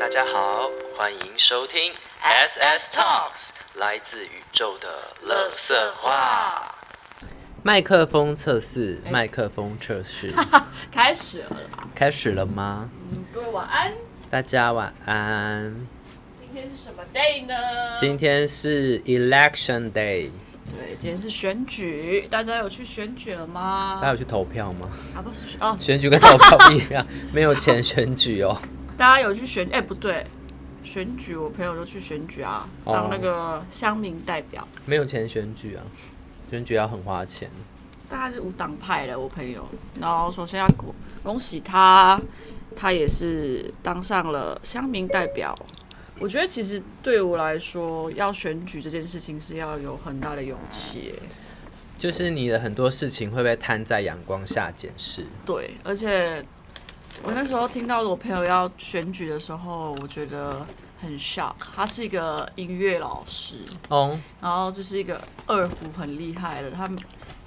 大家好，欢迎收听 SS Talks，来自宇宙的乐色话。麦克风测试，麦克风测试，开始了啦！开始了吗？嗯，各位晚安。大家晚安。今天是什么 day 呢？今天是 Election Day。对，今天是选举，大家有去选举了吗？大家有去投票吗？啊，不是哦，选举跟投票不一样，没有钱选举哦。大家有去选？哎，不对，选举我朋友都去选举啊，当那个乡民代表。没有钱选举啊，选举要很花钱。大概是无党派的我朋友，然后首先要恭恭喜他，他也是当上了乡民代表。我觉得其实对我来说，要选举这件事情是要有很大的勇气。就是你的很多事情会被摊在阳光下检视。对，而且我那时候听到我朋友要选举的时候，我觉得很 shock。他是一个音乐老师，哦，然后就是一个二胡很厉害的，他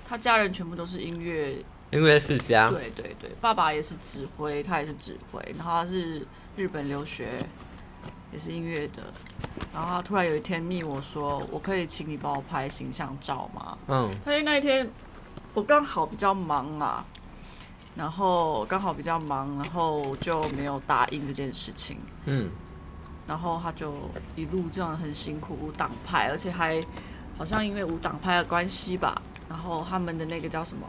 他家人全部都是音乐音乐世家。对对对，爸爸也是指挥，他也是指挥，然后他是日本留学。也是音乐的，然后他突然有一天密我说：“我可以请你帮我拍形象照吗？”嗯，因为那一天我刚好比较忙啊，然后刚好比较忙，然后就没有答应这件事情。嗯，然后他就一路这样很辛苦，无党派，而且还好像因为无党派的关系吧，然后他们的那个叫什么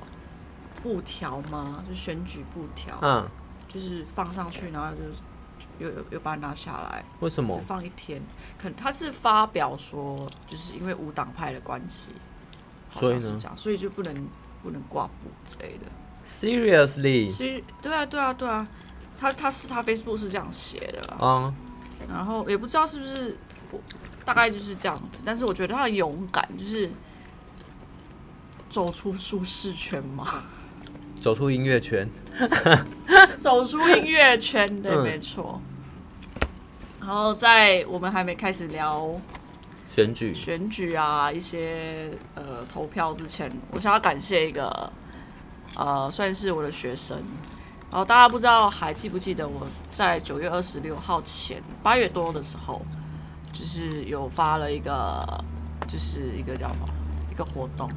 布条吗？就选举布条，嗯，就是放上去，然后就。又又又把它拿下来，为什么？只放一天，可他是发表说，就是因为无党派的关系，好像是这样，所以就不能不能挂布之类的。Seriously？其实对啊对啊对啊，他他是他 Facebook 是这样写的啦。嗯。然后也不知道是不是，大概就是这样子。但是我觉得他很勇敢，就是走出舒适圈嘛。走出音乐圈，走出音乐圈，对，没错。然后在我们还没开始聊选举、选举啊一些呃投票之前，我想要感谢一个呃算是我的学生。然后大家不知道还记不记得我在九月二十六号前八月多的时候，就是有发了一个就是一个叫什么一个活动，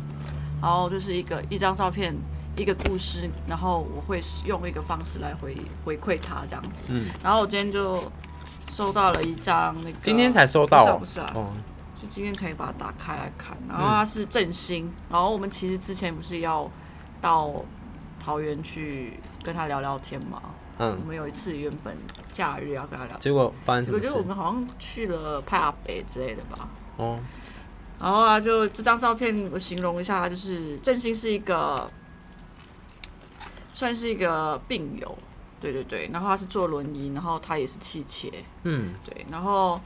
然后就是一个一张照片。一个故事，然后我会用一个方式来回回馈他这样子。嗯，然后我今天就收到了一张那个，今天才收到，不是啊？哦，是今天才把它打开来看。然后它是振兴，然后我们其实之前不是要到桃园去跟他聊聊天嘛？嗯，我们有一次原本假日要跟他聊，结果发生什么？我觉得我们好像去了派阿北之类的吧。哦，然后啊，就这张照片我形容一下，就是振兴是一个。算是一个病友，对对对，然后他是坐轮椅，然后他也是气切，嗯，对，然后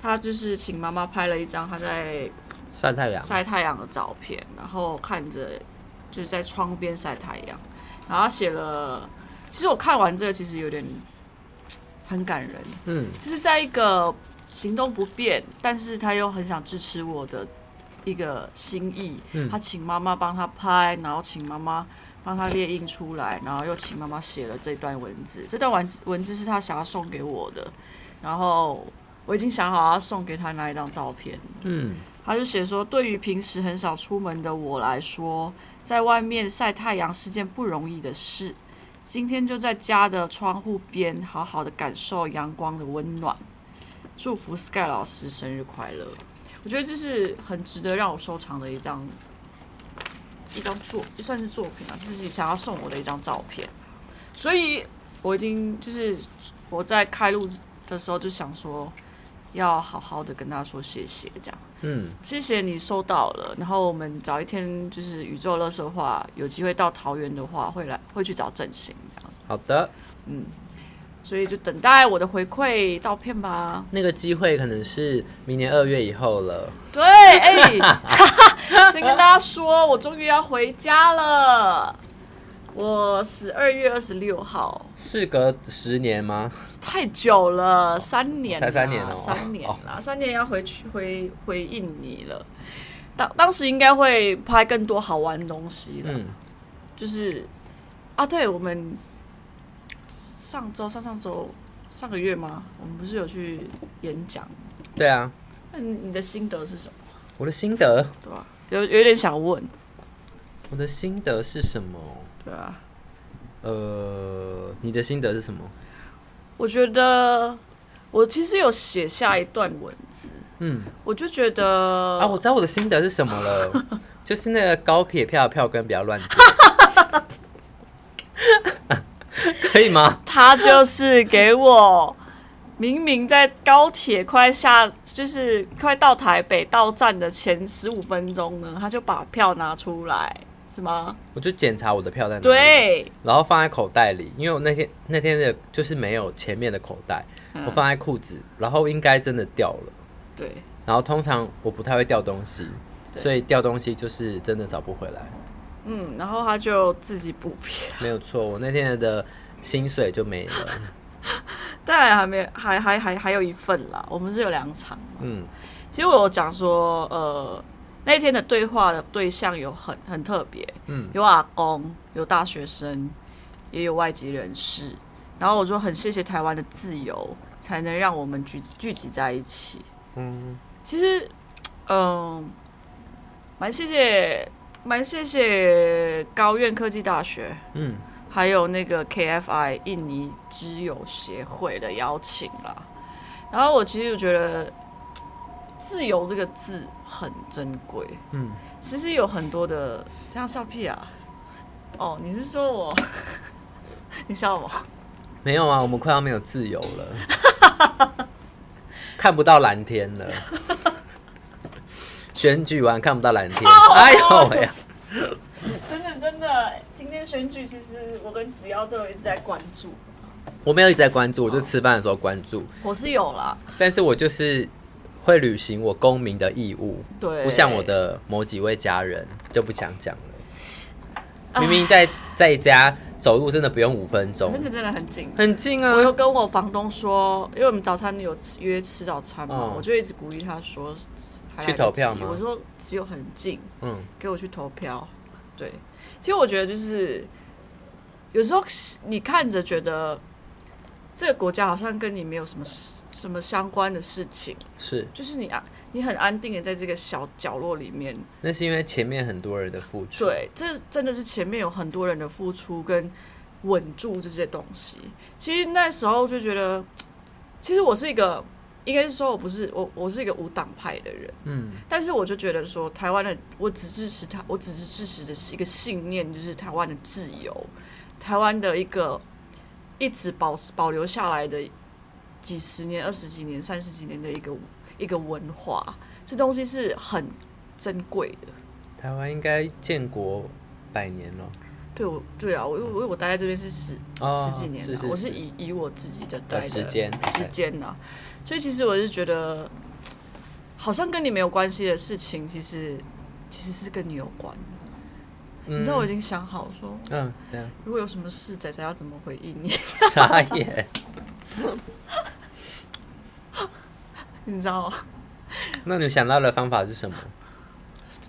他就是请妈妈拍了一张他在晒太阳晒太阳的照片，然后看着就是在窗边晒太阳，然后写了，其实我看完这个其实有点很感人，嗯，就是在一个行动不便，但是他又很想支持我的一个心意，他请妈妈帮他拍，然后请妈妈。帮他列印出来，然后又请妈妈写了这段文字。这段文文字是他想要送给我的，然后我已经想好要送给他那一张照片。嗯，他就写说：“对于平时很少出门的我来说，在外面晒太阳是件不容易的事。今天就在家的窗户边，好好的感受阳光的温暖。祝福 Sky 老师生日快乐！我觉得这是很值得让我收藏的一张。”一张作也算是作品啊，自己想要送我的一张照片，所以我已经就是我在开录的时候就想说，要好好的跟他说谢谢，这样，嗯，谢谢你收到了，然后我们找一天就是宇宙乐色话，有机会到桃园的话，会来会去找振兴这样。好的，嗯。所以就等待我的回馈照片吧。那个机会可能是明年二月以后了。对，哎，先跟大家说，我终于要回家了。我十二月二十六号。事隔十年吗？太久了，三年。才三年哦，三年啦，三年要回去回回印尼了。当当时应该会拍更多好玩的东西了。嗯，就是啊，对我们。上周、上上周上个月吗？我们不是有去演讲？对啊。那你的心得是什么？我的心得，对吧？有有点想问。我的心得是什么？对啊。呃，你的心得是什么？我觉得我其实有写下一段文字。嗯。我就觉得啊，我知道我的心得是什么了，就是那个高铁票票根不要乱 可以吗？他就是给我。明明在高铁快下，就是快到台北到站的前十五分钟呢，他就把票拿出来，是吗？我就检查我的票在哪，对，然后放在口袋里，因为我那天那天的就是没有前面的口袋，我放在裤子，然后应该真的掉了，对。然后通常我不太会掉东西，所以掉东西就是真的找不回来。嗯，然后他就自己补票，没有错，我那天的薪水就没了。当然还没，还还还还有一份啦。我们是有两场。嗯，其实我有讲说，呃，那天的对话的对象有很很特别，嗯，有阿公，有大学生，也有外籍人士。然后我说很谢谢台湾的自由，才能让我们聚聚集在一起。嗯，其实，嗯，蛮谢谢，蛮谢谢高院科技大学。嗯。还有那个 KFI 印尼知友协会的邀请啦，然后我其实就觉得“自由”这个字很珍贵。嗯，其实有很多的这样笑屁啊！哦，你是说我？你笑我？没有啊，我们快要没有自由了，看不到蓝天了。选举完看不到蓝天，哎呦喂！真的真的，今天选举其实我跟子瑶都有一直在关注。我没有一直在关注，我就吃饭的时候关注。我是有啦，但是我就是会履行我公民的义务。对，不像我的某几位家人就不想讲了。明明在在家走路真的不用五分钟，真的真的很近，很近啊！我又跟我房东说，因为我们早餐有约吃早餐嘛，我就一直鼓励他说去投票吗？我说只有很近，嗯，给我去投票。对，其实我觉得就是有时候你看着觉得这个国家好像跟你没有什么什么相关的事情，是，就是你啊，你很安定的在这个小角落里面。那是因为前面很多人的付出。对，这真的是前面有很多人的付出跟稳住这些东西。其实那时候就觉得，其实我是一个。应该是说，我不是我，我是一个无党派的人。嗯，但是我就觉得说，台湾的我只支持他，我只是支持的是一个信念，就是台湾的自由，台湾的一个一直保保留下来的几十年、二十几年、三十几年的一个一个文化，这东西是很珍贵的。台湾应该建国百年了。对，我对啊，我因为我待在这边是十十几年了，我是以以我自己的待的时间时间呢。所以其实我是觉得，好像跟你没有关系的事情，其实其实是跟你有关的。你知道我已经想好说，嗯，这样。如果有什么事，仔仔要怎么回应你？傻眼。你知道吗？那你想到的方法是什么？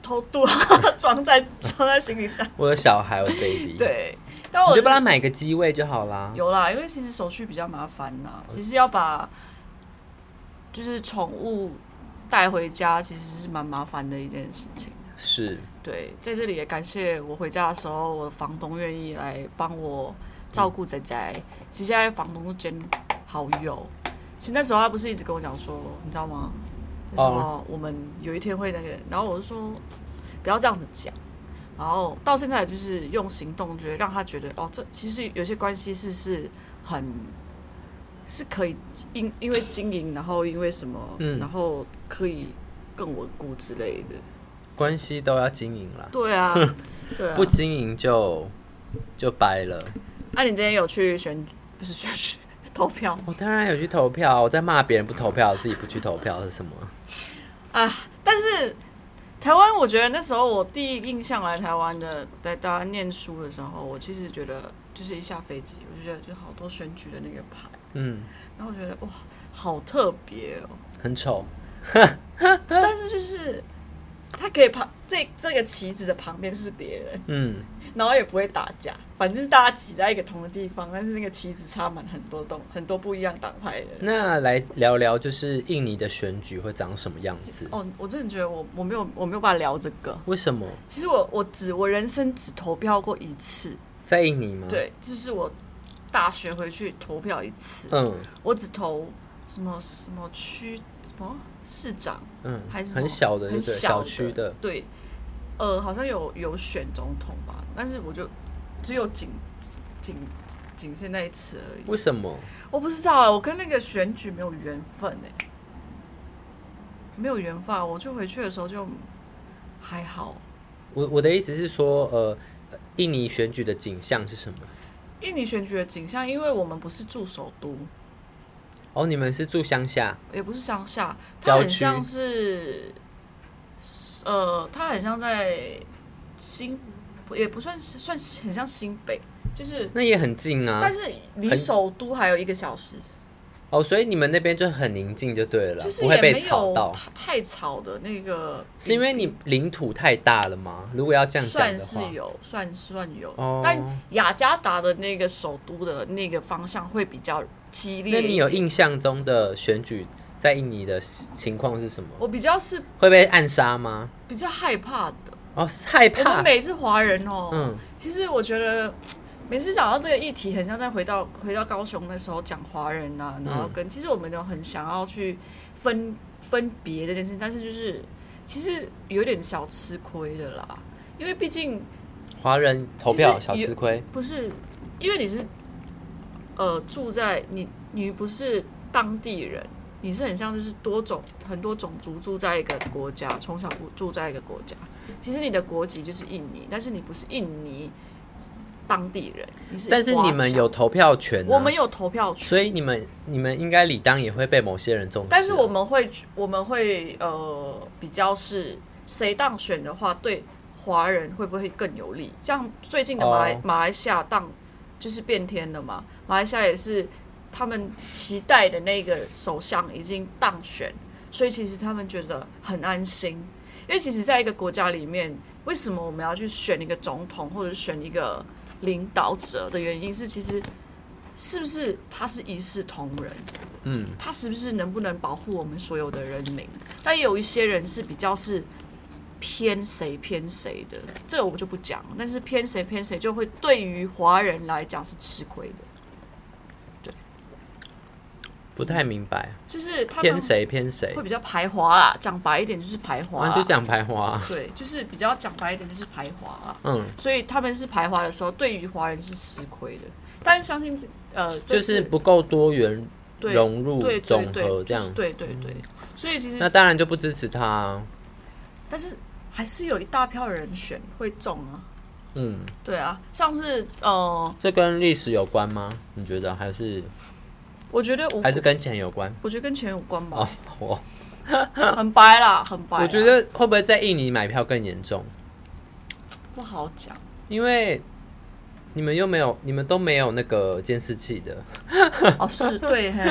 偷渡，装在装在行李箱。我的小孩，我的 baby。对，但我就帮他买个机位就好啦。有啦，因为其实手续比较麻烦呐，其实要把。就是宠物带回家其实是蛮麻烦的一件事情。是。对，在这里也感谢我回家的时候，我的房东愿意来帮我照顾仔仔。其实现在房东兼好友。其实那时候他不是一直跟我讲说，你知道吗？什么我们有一天会那个，然后我就说不要这样子讲。然后到现在就是用行动，觉得让他觉得哦，这其实有些关系是是很。是可以因因为经营，然后因为什么，然后可以更稳固之类的。关系都要经营啦。对啊，对啊。不经营就就掰了。那你今天有去选不是选举投票？我当然有去投票。我在骂别人不投票，自己不去投票是什么？啊！但是台湾，我觉得那时候我第一印象来台湾的，在台湾念书的时候，我其实觉得就是一下飞机，我就觉得就好多选举的那个牌。嗯，然后我觉得哇，好特别哦，很丑，但是就是他可以旁这这个旗子的旁边是别人，嗯，然后也不会打架，反正是大家挤在一个同的地方，但是那个旗子插满很多洞很多不一样党派的人。那来聊聊，就是印尼的选举会长什么样子？哦，我真的觉得我我没有我没有办法聊这个。为什么？其实我我只我人生只投票过一次，在印尼吗？，对，就是我大学回去投票一次，嗯我只投什么什么区什么市长嗯，还是很小的很小小区的，对，呃，好像有有选总统吧，但是我就只有仅仅仅限那一次而已。为什么？我不知道啊，我跟那个选举没有缘分哎，没有缘分啊，我就回去的时候就还好。我我的意思是说，呃，印尼选举的景象是什么？印尼选举的景象，因为我们不是住首都，哦，你们是住乡下，也不是乡下，它很像是，呃，它很像在新，也不算是算是很像新北，就是，那也很近啊但。是离首都还有一个小时，哦，所以你们那边就很宁静就对了，就是不会被吵到。太太吵的那个，是因为你领土太大了吗？如果要这样讲算的话，是有，算算有，哦但雅加达的那个首都的那个方向会比较激烈。那你有印象中的选举在印尼的情况是什么？我比较是会被暗杀吗？比较害怕的。哦，是害我们怕。每次华人哦，嗯，其实我觉得每次讲到这个议题，很像在回到回到高雄那时候讲华人呐、然后跟、其实我们都很想要去分分别这件事情，但是就是其实有点小吃亏的啦，因为毕竟华人投票其实也小吃亏。不是因为你是呃住在你你不是当地人。你是很像就是多种很多种族住在一个国家，从小住住在一个国家。其实你的国籍就是印尼，但是你不是印尼当地人，你是。但是你们有，投票权、啊，我们有投票权，所以你们你们应该理当也会被某些人重视啊、但是我们会我们会呃比较是谁当选的话，对华人会不会更有利？像最近的马来、哦马来西亚当就是变天了嘛，马来西亚也是他们期待的那个首相已经当选，所以其实他们觉得很安心。因为其实，在一个国家里面，为什么我们要去选一个总统或者选一个领导者的原因是，其实是不是他是一视同仁？嗯，他是不是能不能保护我们所有的人民？但有一些人是比较是偏谁偏谁的，这个我就不讲了。但是偏谁偏谁，就会对于华人来讲是吃亏的，不太明白就是他偏谁偏谁会，比较排华啦。讲白一点就是排华就讲排华，对，就是比较讲白一点就是排华啦。嗯，所以他们是排华的时候，对于华人是吃亏的。但是相信这呃，就是不够多元融入总对，和这样，对对对。所以其实那当然就不支持他、啊。但是还是有一大票人选会中啊。嗯，对啊，像是呃，这跟历史有关吗？你觉得还是我觉得我还是跟钱有关？我觉得跟钱有关吧，哦，我 很白啦，很白啦。我觉得会不会在印尼买票更严重？不好讲。因为你们又没有，你们都没有那个监视器的。哦，是对嘿，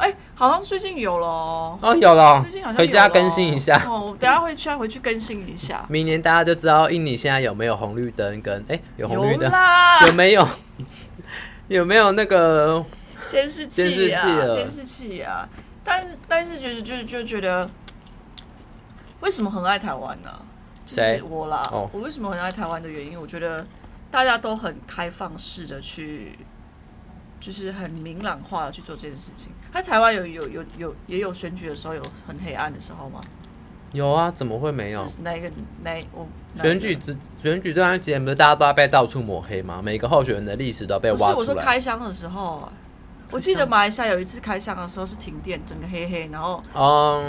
哎、好像最近有了哦，哦，有了最近好像，回家更新一下。哦，我等下会去回去更新一下。明年大家就知道印尼现在有没有红绿灯，跟哎、有红绿有灯，啦，有没有 有没有那个监视器啊，监视器啊。但但是觉得就就觉得，为什么很爱台湾呢、就谁是我啦，哦我为什么很爱台湾的原因，我觉得大家都很开放式的去，就是很明朗化的去做这件事情。在台湾有有有有也有选举的时候有很黑暗的时候吗？有啊？怎么会没有？是哪一个哪一我哪选举之选举这段时间不是大家都在被到处抹黑吗？每个候选人的历史都要被不是我说。开箱的时候啊。我记得马来西亚有一次开箱的时候是停电，整个黑黑，然后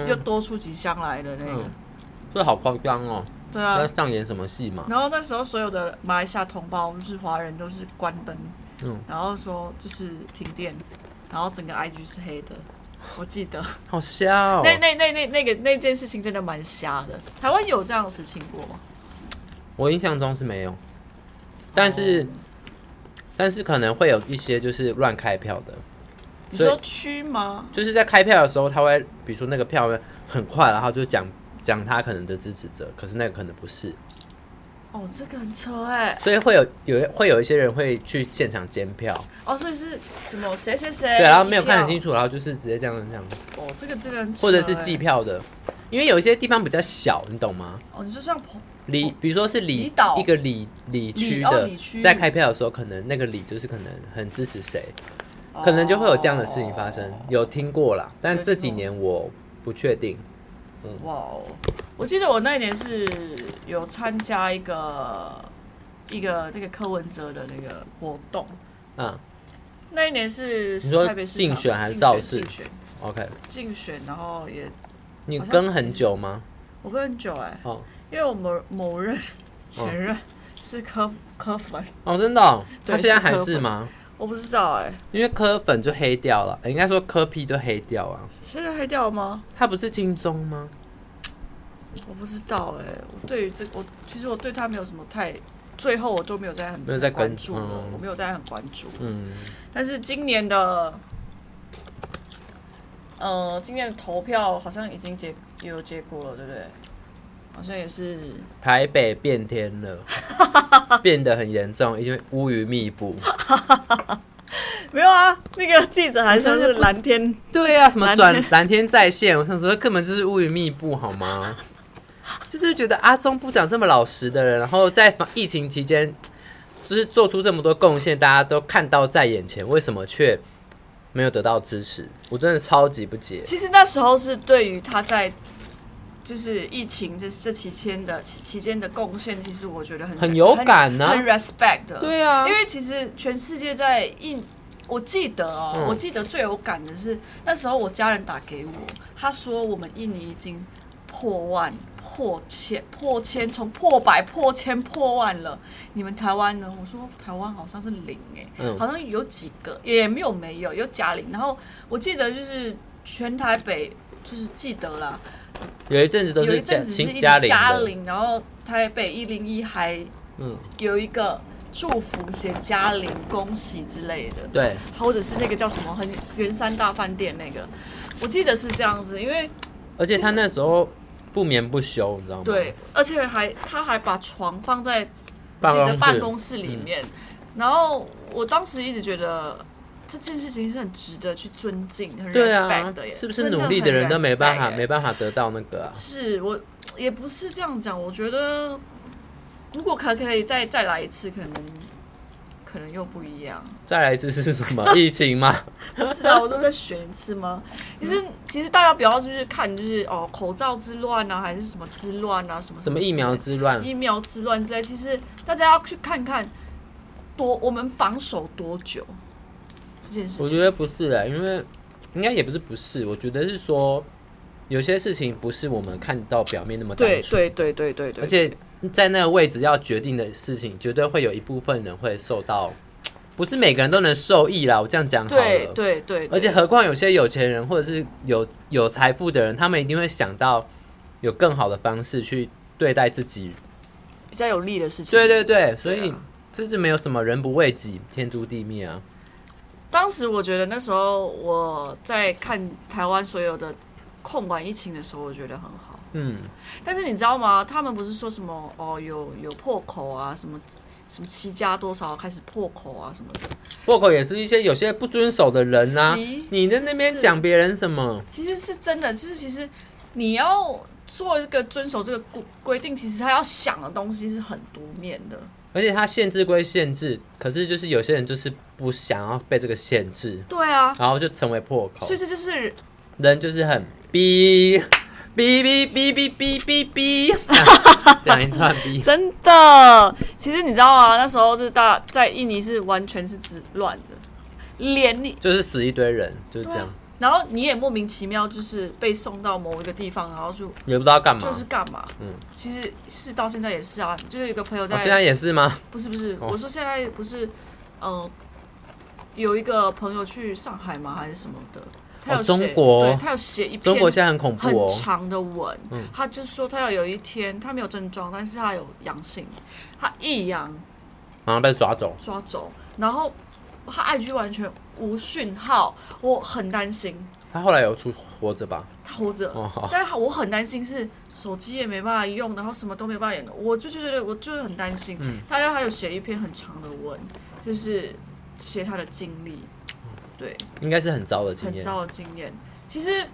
又嗯，多出几箱来的那个，嗯这好夸张哦！对啊要。上演什么戏嘛？然后那时候所有的马来西亚同胞，就是华人，都是关灯，嗯然后说就是停电，然后整个 IG 是黑的。我记得、好瞎哦！那那那那那个那件事情真的蛮瞎的。台湾有这样的事情过吗？我印象中是没有，但是、哦但是可能会有一些就是乱开票的，你说区吗？就是在开票的时候，他会比如说那个票呢很快，然后就讲讲他可能的支持者，可是那个可能不是。哦，这个很扯哎。所以会有有会有一些人会去现场监票。哦，所以是什么谁谁谁？对，然后没有看很清楚，然后就是直接这样这样。哦，这个这个或者是计票的，因为有一些地方比较小，你懂吗？哦，你说像里，比如说是里一个里里区的，在开票的时候，可能那个里就是可能很支持谁，可能就会有这样的事情发生。有听过啦，但这几年我不确定。哇哦！我记得我那一年是有参加一个一个那个柯文哲的那个活动。嗯，那一年是你说竞选还是造势？竞选。OK。竞选，然后也你跟很久吗？我跟很久哎。哦。因为我某某任前任是柯柯粉。哦，真的？他现在还是吗？我不知道哎。因为柯粉就黑掉了，应该说柯批就黑掉啊。现在黑掉了吗？他不是金钟吗？我不知道哎，我对于这我其实我对他没有什么太，最后我都没有在很没有在关注了，我没有在很关注。嗯，但是今年的，呃，今年的投票好像已经结有结果了，对不对？好像也是台北变天了，变得很严重，因为乌云密布。没有啊，那个记者还说是蓝天，对啊，什么转蓝天在线，我想说根本就是乌云密布，好吗？就是觉得阿中部长这么老实的人，然后在疫情期间，就是做出这么多贡献，大家都看到在眼前，为什么却没有得到支持？我真的超级不解。其实那时候是对于他在就是疫情这这期间的期期间的贡献，其实我觉得很很有感呢，很 respect 的。对啊，因为其实全世界在印，我记得哦，我记得最有感的是那时候我家人打给我，他说我们印尼已经。破万、破千、破千，从破百、破千、破万了。你们台湾呢？我说台湾好像是零哎，好像有几个，也没有没有，有假零。然后我记得就是全台北，就是记得啦，有一阵子都是嘉嘉玲，然后台北一零一还嗯有一个祝福写嘉玲，恭喜之类的。对，或者是那个叫什么很圆山大饭店那个，我记得是这样子，因为而且他那时候。不眠不休，你知道吗？对，而且还他还把床放在自己的办公室里面。然后我当时一直觉得这件事情是很值得去尊敬、很 respect 的。是不是努力的人都没办法、没办法得到那个？啊是我也不是这样讲。我觉得如果可可以再再来一次，可能。可能又不一样。再来一次是什么？疫情吗？不是啊，我都在选一次吗？其实，其实大家不要就是看，就是哦，口罩之乱啊，还是什么之乱啊，什么什么疫苗之乱、疫苗之乱之类。其实大家要去看看，多我们防守多久这件事。我觉得不是的，因为应该也不是不是，我觉得是说有些事情不是我们看到表面那么单纯。对对对对对对，而且。在那个位置要决定的事情，绝对会有一部分人会受到，不是每个人都能受益啦。我这样讲好了，对对对。而且何况有些有钱人或者是有有财富的人，他们一定会想到有更好的方式去对待自己比较有利的事情。对对对，所以这是没有什么人不为己，天诛地灭啊。当时我觉得那时候我在看台湾所有的控管疫情的时候，我觉得很好。嗯，但是你知道吗？他们不是说什么哦，有有破口啊，什么什么七加多少开始破口啊什么的。破口也是一些有些不遵守的人啊。你在那边讲别人什么？其实是真的，就是其实你要做一个遵守这个规规定，其实他要想的东西是很多面的。而且他限制归限制，可是就是有些人就是不想要被这个限制。对啊。然后就成为破口。所以这就是人就是很逼。逼逼逼逼逼逼逼，讲一串逼。真的，其实你知道吗？那时候就是大在印尼是完全是治乱的，连你就是死一堆人，就是这样。然后你也莫名其妙就是被送到某一个地方，然后就也不知道干嘛，就是干嘛。嗯，其实是到现在也是啊，就是一个朋友在。现在也是吗？不是不是，我说现在不是，嗯，有一个朋友去上海吗？还是什么的？他有写，对他有写一篇中国现在很恐怖很长的文，他就说他要有一天他没有症状，但是他有阳性，他一阳马上被抓走，抓走，然后他 IG 完全无讯号，我很担心。他后来有出活着吧？他活着，但是我很担心是手机也没办法用，然后什么都没办法演，我就觉得我就是很担心。嗯，大家还有写一篇很长的文，就是写他的经历，对，应该是很糟的经验，很糟的经验。其实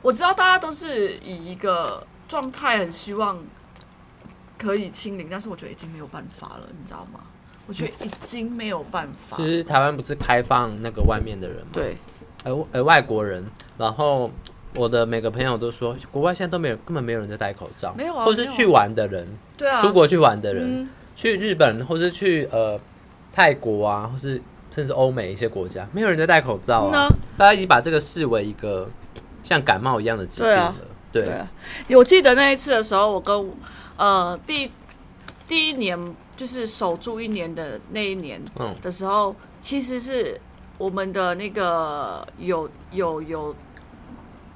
我知道大家都是以一个状态很希望可以清零，但是我觉得已经没有办法了，你知道吗？我觉得已经没有办法。其实台湾不是开放那个外面的人吗？对。呃呃，外国人，然后我的每个朋友都说，国外现在都没有，根本没有人在戴口罩，没有啊，或是去玩的人，对啊，出国去玩的人，去日本或是去呃泰国啊，或是甚至欧美一些国家，没有人在戴口罩啊，大家已经把这个视为一个像感冒一样的疾病了，对啊，我记得那一次的时候，我跟呃第第一年就是守住一年的那一年的时候，其实是。我们的那个有有有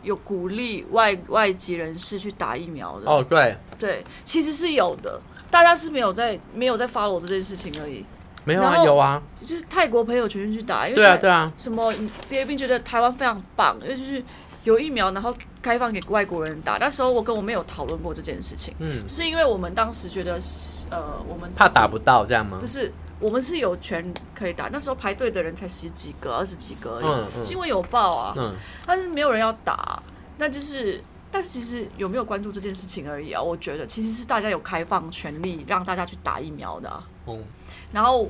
有鼓励外外籍人士去打疫苗的。哦，对。对，其实是有的，大家是没有在没有在 follow 这件事情而已。没有啊，有啊，就是泰国朋友全去打，因为对啊对啊，什么菲律宾觉得台湾非常棒，因为就是有疫苗，然后开放给外国人打。那时候我跟我妹有讨论过这件事情，嗯，是因为我们当时觉得呃，我们怕打不到这样吗？不是。我们是有权可以打，那时候排队的人才十几个、二十几个而已。新闻有报啊，但是没有人要打，那就是，但是其实有没有关注这件事情而已啊？我觉得其实是大家有开放权利让大家去打疫苗的。嗯，然后。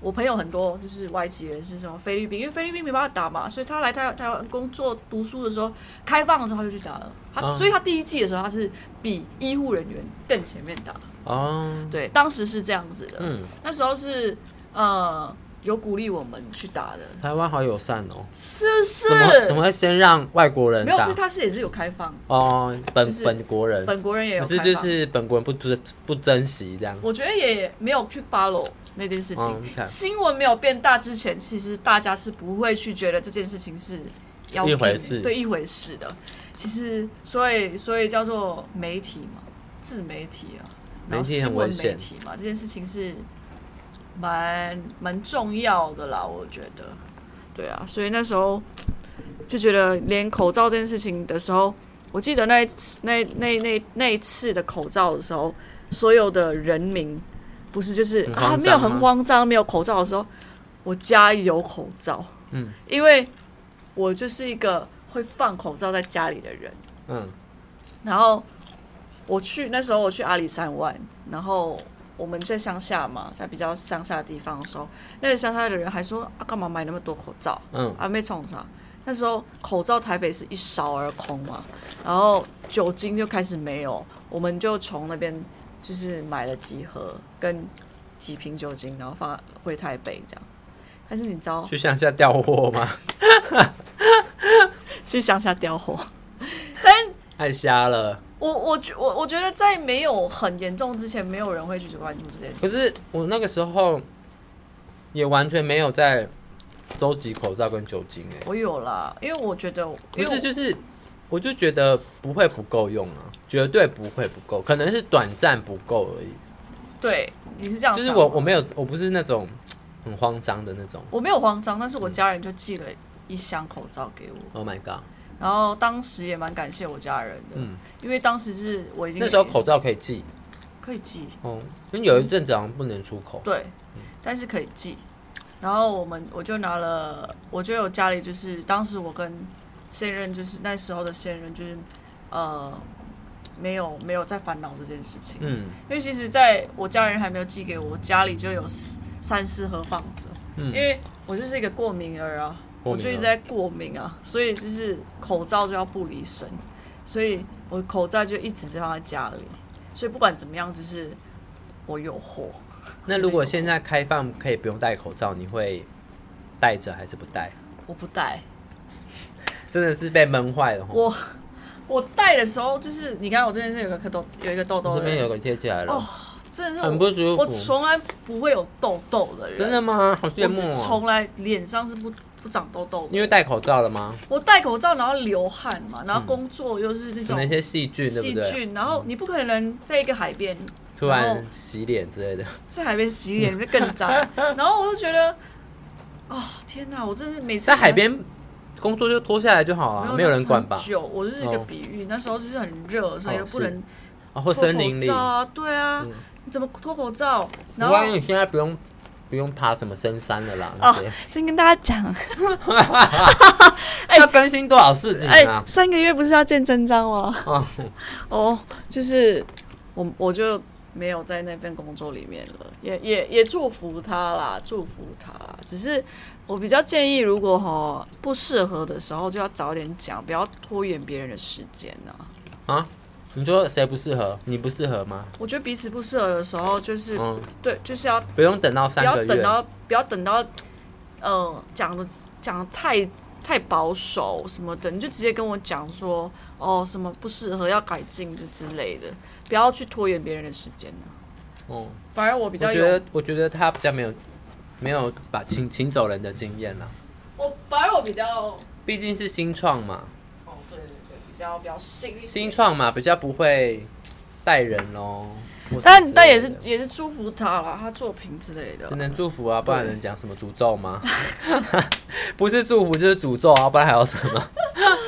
我朋友很多就是外籍人士，什么菲律宾，因为菲律宾没办法打嘛，所以他来台台湾工作、读书的时候，开放的时候他就去打了。他所以他第一季的时候，他是比医护人员更前面打。哦，对，当时是这样子的。嗯，那时候是呃有鼓励我们去打的。台湾好友善哦，是不是？怎么怎么会先让外国人打？没有，他是也是有开放哦。本本国人，本国人也有，只是就是本国人不不不珍惜这样。我觉得也没有去 follow。那件事情，新闻没有变大之前，其实大家是不会去觉得这件事情是要一回事，对一回事的。其实，所以，所以叫做媒体嘛，自媒体啊，然后新闻媒体嘛，这件事情是蛮蛮重要的啦，我觉得。对啊，所以那时候就觉得，连口罩这件事情的时候，我记得那那那那那一次的口罩的时候，所有的人民。不是，就是啊，没有很慌张，没有口罩的时候，我家有口罩，嗯，因为我就是一个会放口罩在家里的人，嗯，然后我去那时候我去阿里山玩，然后我们在乡下嘛，在比较乡下的地方的时候，那个乡下的人还说啊，干嘛买那么多口罩？嗯，啊，没冲啥？那时候口罩台北是一扫而空嘛，然后酒精就开始没有，我们就从那边。就是买了几盒跟几瓶酒精，然后放回台北这样。但是你知道去乡下调货吗？去乡下调货，但太瞎了。我我觉我我觉得在没有很严重之前，没有人会去关注这件事。可是我那个时候也完全没有在收集口罩跟酒精哎。我有啦，因为我觉得不是就是。我就觉得不会不够用啊，绝对不会不够，可能是短暂不够而已。对，你是这样，就是我我没有，我不是那种很慌张的那种。我没有慌张，但是我家人就寄了一箱口罩给我。Oh my god！然后当时也蛮感谢我家人的，嗯，因为当时是我已经那时候口罩可以寄，可以寄哦，因为有一阵子好像不能出口。对，但是可以寄。然后我们我就拿了，我就有家里就是当时我跟。现任就是那时候的现任，就是呃，没有没有在烦恼这件事情。嗯，因为其实在我家人还没有寄给我，家里就有三四盒放着。嗯，因为我就是一个过敏儿啊，我就一直在过敏啊，所以就是口罩就要不离身，所以我口罩就一直在放在家里。所以不管怎么样，就是我有货。那如果现在开放可以不用戴口罩，你会戴着还是不戴？我不戴。真的是被闷坏了。我我戴的时候，就是你看我这边是有个颗痘，有一个痘痘，这边有个贴起来了。哦，真的是很不舒服。我从来不会有痘痘的人。真的吗？好羡慕。从来脸上是不不长痘痘。因为戴口罩了吗？我戴口罩，然后流汗嘛，然后工作又是那种那些细菌，细菌，然后你不可能在一个海边突然洗脸之类的，在海边洗脸就更脏。然后我就觉得，啊天哪，我真是每次在海边。工作就脱下来就好了，没有人管吧？久，我是一个比喻，那时候就是很热，所以又不能啊，或森林里啊，对啊，你怎么脱口罩？然后你现在不用。不用爬什么深山了啦。哦，先跟大家讲，要更新多少事情啊？三个月不是要见真章吗？哦，哦，就是我我就没有在那份工作里面了，也也也祝福他啦，祝福他。只是我比较建议，如果哈不适合的时候，就要早点讲，不要拖延别人的时间呢。啊？你说谁不适合？你不适合吗？我觉得彼此不适合的时候，就是对，就是要不用等到三个月，不要等到不要等到，嗯，讲的讲的太太保守什么的，你就直接跟我讲说，哦，什么不适合要改进这之类的，不要去拖延别人的时间呢。哦，反而我比较觉得，我觉得他比较没有没有把请请走人的经验了。我反而我比较，毕竟是新创嘛。比较比较新新创嘛，比较不会带人哦。但但也是也是祝福他了，他作品之类的。只能祝福啊，不然能讲什么诅咒吗？不是祝福就是诅咒啊，不然还有什么？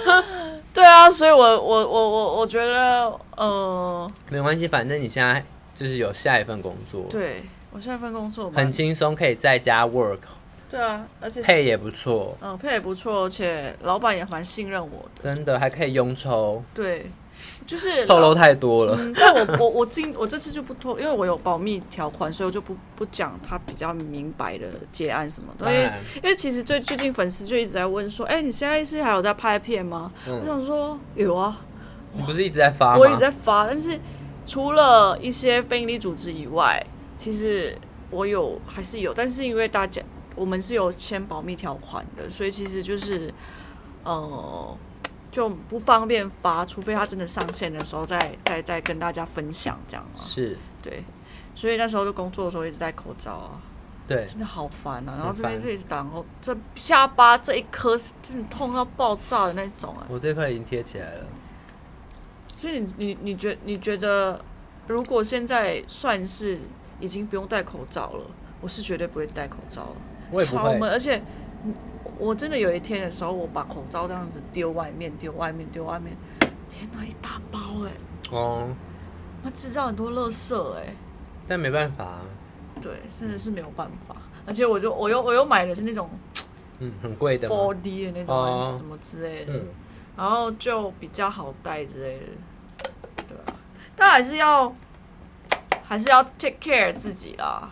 对啊，所以我我我我我觉得呃，没关系，反正你现在就是有下一份工作。对我下一份工作很轻松，可以在家 work。对啊，而且配也不错。嗯，配也不错，而且老板也蛮信任我的。真的，还可以佣抽。对，就是透露太多了。但我我我今我这次就不透，因为我有保密条款，所以我就不不讲他比较明白的结案什么的。因为因为其实最最近粉丝就一直在问说，哎，你现在是还有在拍片吗？我想说有啊。你不是一直在发吗？我一直在发，但是除了一些非营利组织以外，其实我有还是有，但是因为大家。我们是有签保密条款的，所以其实就是，呃，就不方便发，除非他真的上线的时候再再再跟大家分享这样是，对，所以那时候就工作的时候一直戴口罩啊，对，真的好烦啊。然后这边这里是挡后，这下巴这一颗是真的痛到爆炸的那种啊。我这块已经贴起来了。所以你你你觉你觉得，如果现在算是已经不用戴口罩了，我是绝对不会戴口罩了。超闷，而且我真的有一天的时候，我把口罩这样子丢外面，丢外面，丢外面，天哪，一大包哎！哦，那制造很多垃圾哎。但没办法。对，真的是没有办法。而且我就我又我又买的是那种，嗯，很贵的，four D 的那种什么之类的，然后就比较好带之类的，对啊，但还是要还是要 take care 自己啦。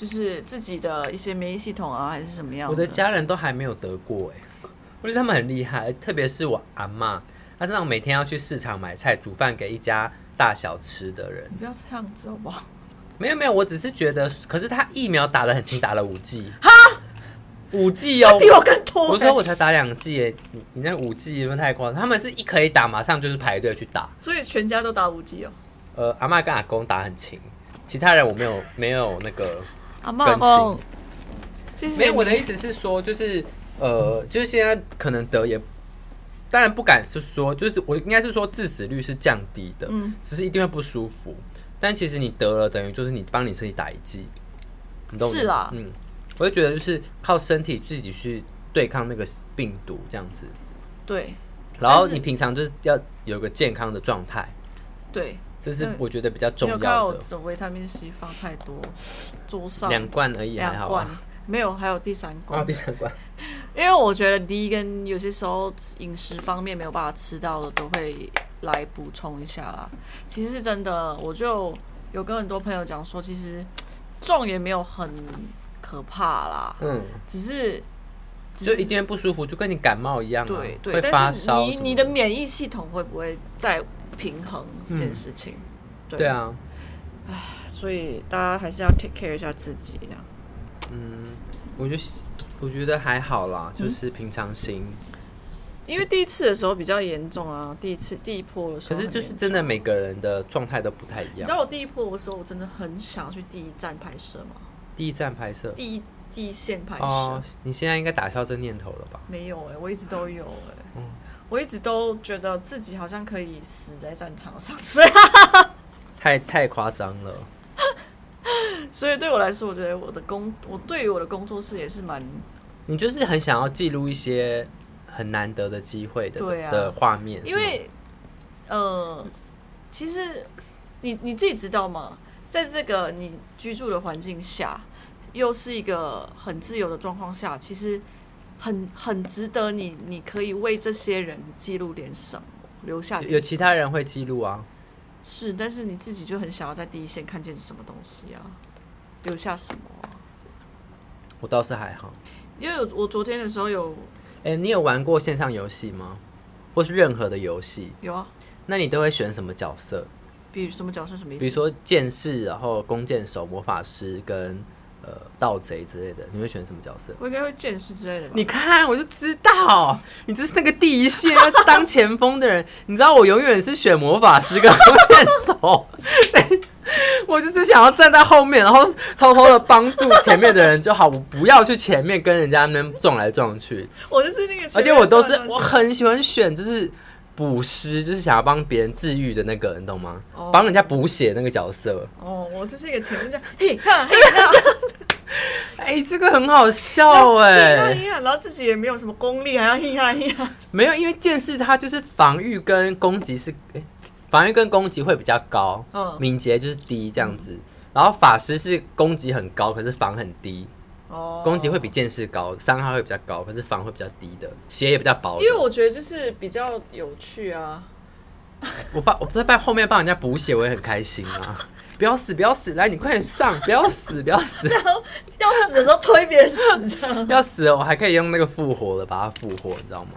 就是自己的一些免疫系统啊，还是什么样？我的家人都还没有得过哎，我觉得他们很厉害，特别是我阿妈，她这种每天要去市场买菜、煮饭给一家大小吃的人。你不要这样子好不好？没有没有，我只是觉得，可是他疫苗打的很轻，打了五剂。哈，五剂哦，比我更多。我说我才打两剂哎，你你那五剂有没有太夸张？他们是一可以打，马上就是排队去打。所以全家都打五剂哦。呃，阿妈跟阿公打很轻，其他人我没有没有那个。阿妈公，没有我的意思是说，就是呃，就是现在可能得也，当然不敢是说，就是我应该是说致死率是降低的，嗯，只是一定会不舒服。但其实你得了，等于就是你帮你身体打一剂，你懂是啦，嗯，我就觉得就是靠身体自己去对抗那个病毒这样子，对。然后你平常就是要有个健康的状态，对。这是我觉得比较重要的。有看我维他命 C 放太多，桌上两罐而已，两罐没有，还有第三罐。哦，第三罐。因为我觉得 D 跟有些时候饮食方面没有办法吃到的，都会来补充一下啦。其实是真的，我就有跟很多朋友讲说，其实重也没有很可怕啦。嗯。只是就一点不舒服，就跟你感冒一样，对对，会发烧。你你的免疫系统会不会在？平衡这件事情，对啊，唉，所以大家还是要 take care 一下自己，这样。嗯，我觉得我觉得还好啦，就是平常心。因为第一次的时候比较严重啊，第一次第一波的时候，可是就是真的每个人的状态都不太一样。你知道我第一波的时候，我真的很想去第一站拍摄吗？第一站拍摄，第一第一线拍摄。哦，你现在应该打消这念头了吧？没有哎，我一直都有哎。嗯。我一直都觉得自己好像可以死在战场上，太太夸张了。所以对我来说，我觉得我的工，我对于我的工作室也是蛮……你就是很想要记录一些很难得的机会的对啊的画面，因为呃，其实你你自己知道吗？在这个你居住的环境下，又是一个很自由的状况下，其实很很值得你，你可以为这些人记录点什么，留下有其他人会记录啊，是，但是你自己就很想要在第一线看见什么东西啊，留下什么啊？我倒是还好。因为我我昨天的时候有哎、你有玩过线上游戏吗？或是任何的游戏？有啊，那你都会选什么角色？比如什么角色什么意思？比如说剑士，然后弓箭手、魔法师跟呃盗贼之类的，你会选什么角色？我应该会见识之类的吧？你看，我就知道你就是那个第一线要当前锋的人。你知道我永远是选魔法师跟弓箭手，我就是想要站在后面，然后偷偷的帮助前面的人就好，我不要去前面跟人家那边撞来撞去。我就是那个，而且我都是我很很喜欢选就是补师，就是想要帮别人治愈的那个，你懂吗哦？帮人家补血那个角色。哦，我就是一个前面这样嘿哈嘿哈 哎、这个很好笑哎、然后自己也没有什么功力，还要硬啊硬啊。没有，因为剑士他就是防御跟攻击是，哎、防御跟攻击会比较高，嗯敏捷就是低这样子。然后法师是攻击很高，可是防很低，哦，攻击会比剑士高，伤害会比较高，可是防会比较低的，血也比较薄。因为我觉得就是比较有趣啊。我帮我在帮后面帮人家补血，我也很开心啊！不要死，不要死，来你快点上，不要死，不要死，要死的时候推别人死，这样。要死了，我还可以用那个复活的把它复活，你知道吗？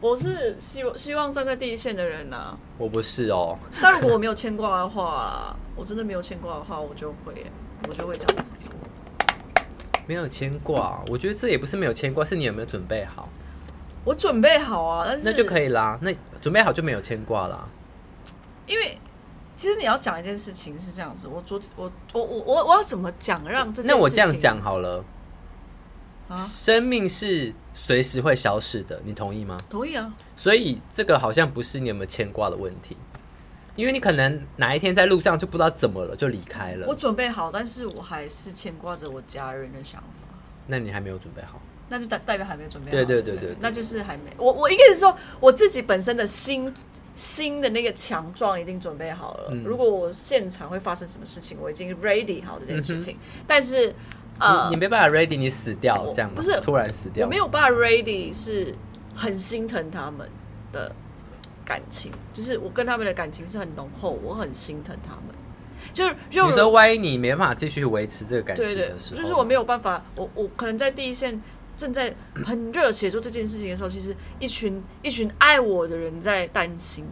我是希望希望站在第一线的人呐、啊。我不是哦，但如果我没有牵挂的话，我真的没有牵挂的话，我就会我就会这样子做。没有牵挂，我觉得这也不是没有牵挂，是你有没有准备好，我准备好啊，但是那就可以啦。那准备好就没有牵挂啦。因为其实你要讲一件事情是这样子，我昨我我我我我要怎么讲让这那我这样讲好了，啊，生命是随时会消逝的，你同意吗？同意啊，所以这个好像不是你有没有牵挂的问题，因为你可能哪一天在路上就不知道怎么了就离开了我，准备好，但是我还是牵挂着我家人的想法。那你还没有准备好。那就代代表还没有准备好，对对对对对对那就是还没。我我应该是说我自己本身的心心的那个强壮已经准备好了。嗯如果我现场会发生什么事情，我已经 ready 好这件事情。但是呃你你，没办法 ready，你死掉这样吗？不是突然死掉，我没有办法 ready，是很心疼他们的感情，就是我跟他们的感情是很浓厚，我很心疼他们。就是就你说万一你没办法继续维持这个感情对对的时，候，就是我没有办法，我我可能在第一线正在很热血做这件事情的时候，其实一群一群爱我的人在担心，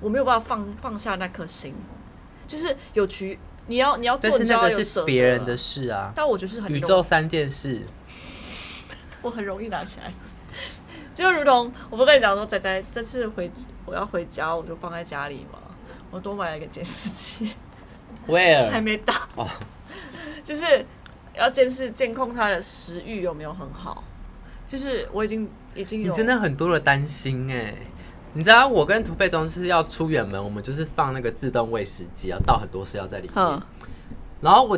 我没有办法放放下那颗心，就是有局你要你要做，那是别人的啊，事啊，但我就是很宇宙三件事，我很容易拿起来。就如同我不跟你讲说，仔仔这次回我要回家，我就放在家里嘛，我多买了一个监视器，还 Where？没到，哦 就是要监视监控他的食欲有没有很好。就是我已经已经有你真的很多的担心哎、你知道我跟涂贝中是要出远门，我们就是放那个自动喂食机，啊倒很多饲料在里面嗯。然后我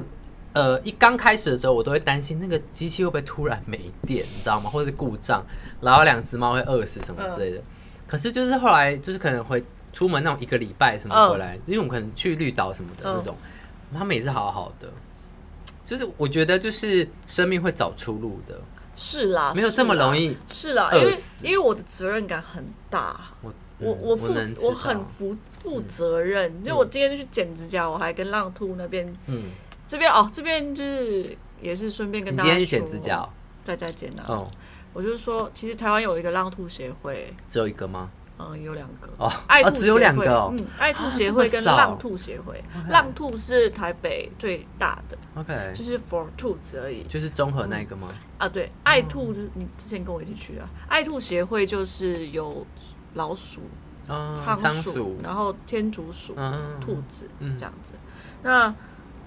呃一刚开始的时候，我都会担心那个机器会不会突然没电，你知道吗？或者是故障，然后两只猫会饿死什么之类的。可是就是后来就是可能会出门那种一个礼拜什么回来，因为我们可能去绿岛什么的嗯那种，他们也是好好的。就是我觉得就是生命会找出路的，是啦，没有这么容易。是啦，因为因为我的责任感很大，我我嗯我负我很负负责任。就我今天去剪指甲，我还跟浪兔那边嗯，这边哦，这边就是也是顺便跟大家你今天去剪说指甲哦、在在剪啊。哦，我就是说，其实台湾有一个浪兔协会，只有一个吗？嗯，有两个。哦，爱兔哦只有两个哦。嗯，爱兔啊协会跟浪兔协会，浪兔是台北最大的，OK，就是 for 兔子而已就是综合那一个吗？啊。对，爱兔就是你之前跟我一起去的，爱兔协会就是有老鼠、嗯，仓仓鼠鼠，，然后天竺鼠、嗯，兔子嗯这样子。那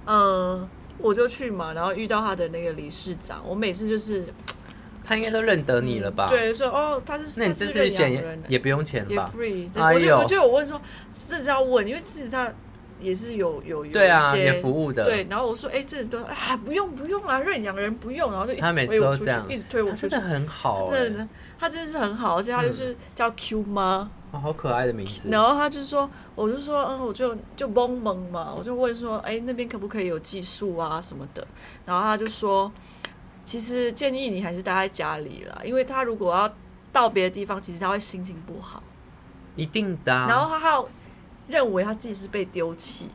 呃，我就去嘛，然后遇到他的那个理事长，我每次就是他应该都认得你了吧？，对，说哦，他是那你他是个这次去剪洋人也也不用钱也吧？free，对哎呦。我就我就有问说，这是要问，因为其实他也是有有有对啊，一些也服务的，对，然后我说，哎、这都啊不用不用啦，认养人不用，然后就一直他每次推我出去都这样。一直推我出去真的，很好、欸，真的，他真的是很好，而且他就是叫 Q 妈，哦好可爱的名字。然后他就说，我就说，嗯，我就就懵懵嘛，我就问说，哎、那边可不可以有寄宿啊什么的？然后他就说，其实建议你还是待在家里啦，因为他如果要到别的地方，其实他会心情不好，一定的、啊。然后他还有认为他自己是被丢弃。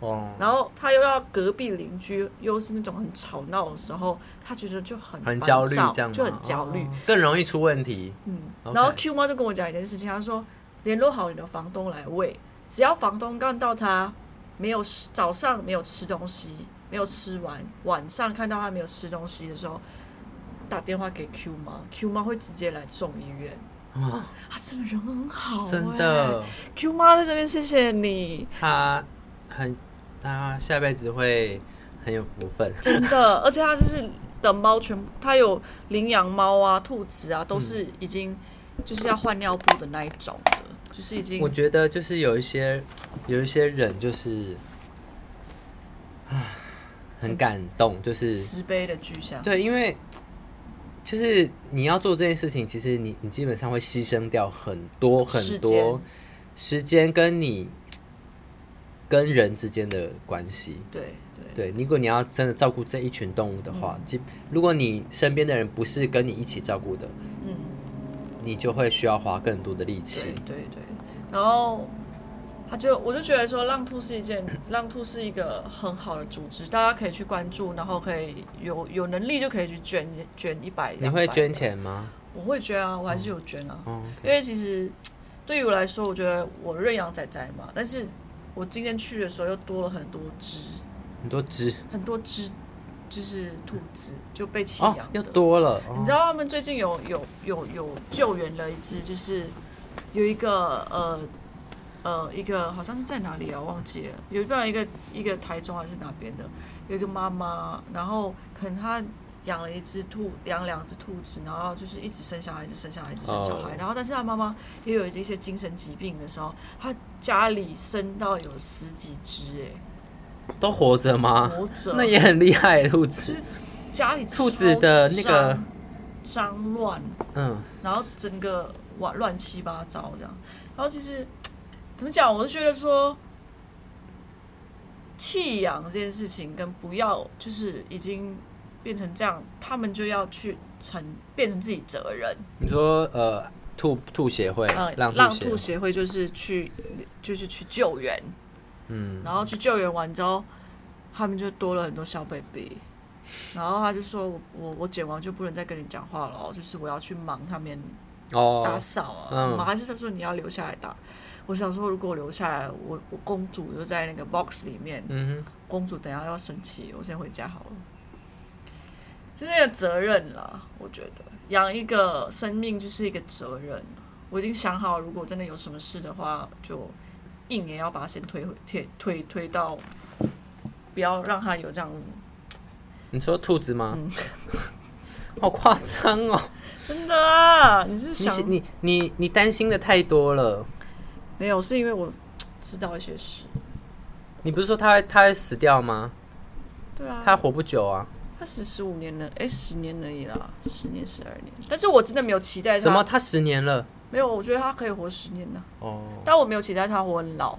哦，然后他又要隔壁邻居又是那种很吵闹的时候，他觉得就很很焦虑躁这样就很焦虑。哦更容易出问题。嗯然后 Q 妈就跟我讲一件事情，她说联络好你的房东来喂，只要房东看到他没有早上没有吃东西，没有吃完，晚上看到他没有吃东西的时候，打电话给 Q 妈，Q 妈会直接来送医院。啊，他真的人很好、真的，，Q 妈在这边谢谢你，他很，他下辈子会很有福分。真的，而且他就是的猫全部，他有领养猫啊、兔子啊，都是已经就是要换尿布的那一种的，就是已经我觉得就是有一些有一些人就是，唉，很感动，就是慈悲的具象。对，因为 就是你要做这件事情，其实你你基本上会牺牲掉很多很多时间跟你 跟人之间的关系。对对对，如果你要真的照顾这一群动物的话，嗯如果你身边的人不是跟你一起照顾的，嗯，你就会需要花更多的力对气。对对。然后他就我就觉得说，浪兔是一件浪兔是一个很好的组织，大家可以去关注，然后可以有有能力就可以去捐捐一百。200你会捐？钱吗？我会捐啊，我还是有捐啊。哦因为其实对于我来说，我觉得我认养仔仔嘛，但是我今天去的时候又多了很多只，很多只很多只就是兔子就被弃哦养，的。又多了。哦你知道他们最近有有有有救援了一只，就是有一个呃呃一个好像是在哪里啊，忘记了，有一边一个一个台中还是哪边的，有一个妈妈，然后可能她养了一只兔，养两只兔子，然后就是一直生小孩，一直生小孩，一直生小孩哦然后但是她妈妈也有一些精神疾病的时候，她家里生到有十几只哎、都活着吗？活着，那也很厉害，兔就子是。家里兔子的那个脏脏乱。嗯，然后整个乱乱七八糟这样。然后其实怎么讲，我就觉得说，弃养这件事情跟不要，就是已经变成这样，他们就要去承变成自己责任。你说呃，兔兔协会嗯，，让浪兔兔协会，就是去就是去救援，嗯，然后去救援完之后，他们就多了很多小 baby。然后他就说我我我剪完就不能再跟你讲话了哦，就是我要去忙他们打哦，扫啊，还是他说你要留下来打？我想说，如果我留下来，我我公主就在那个 box 里面，嗯哼，公主等下要生气，我先回家好了。是那个责任啦，我觉得养一个生命就是一个责任。我已经想好，如果真的有什么事的话，就硬也要把它先推回推推推到，不要让它有这样。你说兔子吗？嗯好夸张哦！真的啊，你是你想你你你担心的太多了。没有？是因为我知道一些事。你不是说他会他会死掉吗？对啊，他活不久啊。他死十五年了，哎、十年而已啦，十年十二年。但是我真的没有期待他什么？他十年了？没有，我觉得他可以活十年呢。哦，但我没有期待他活很老，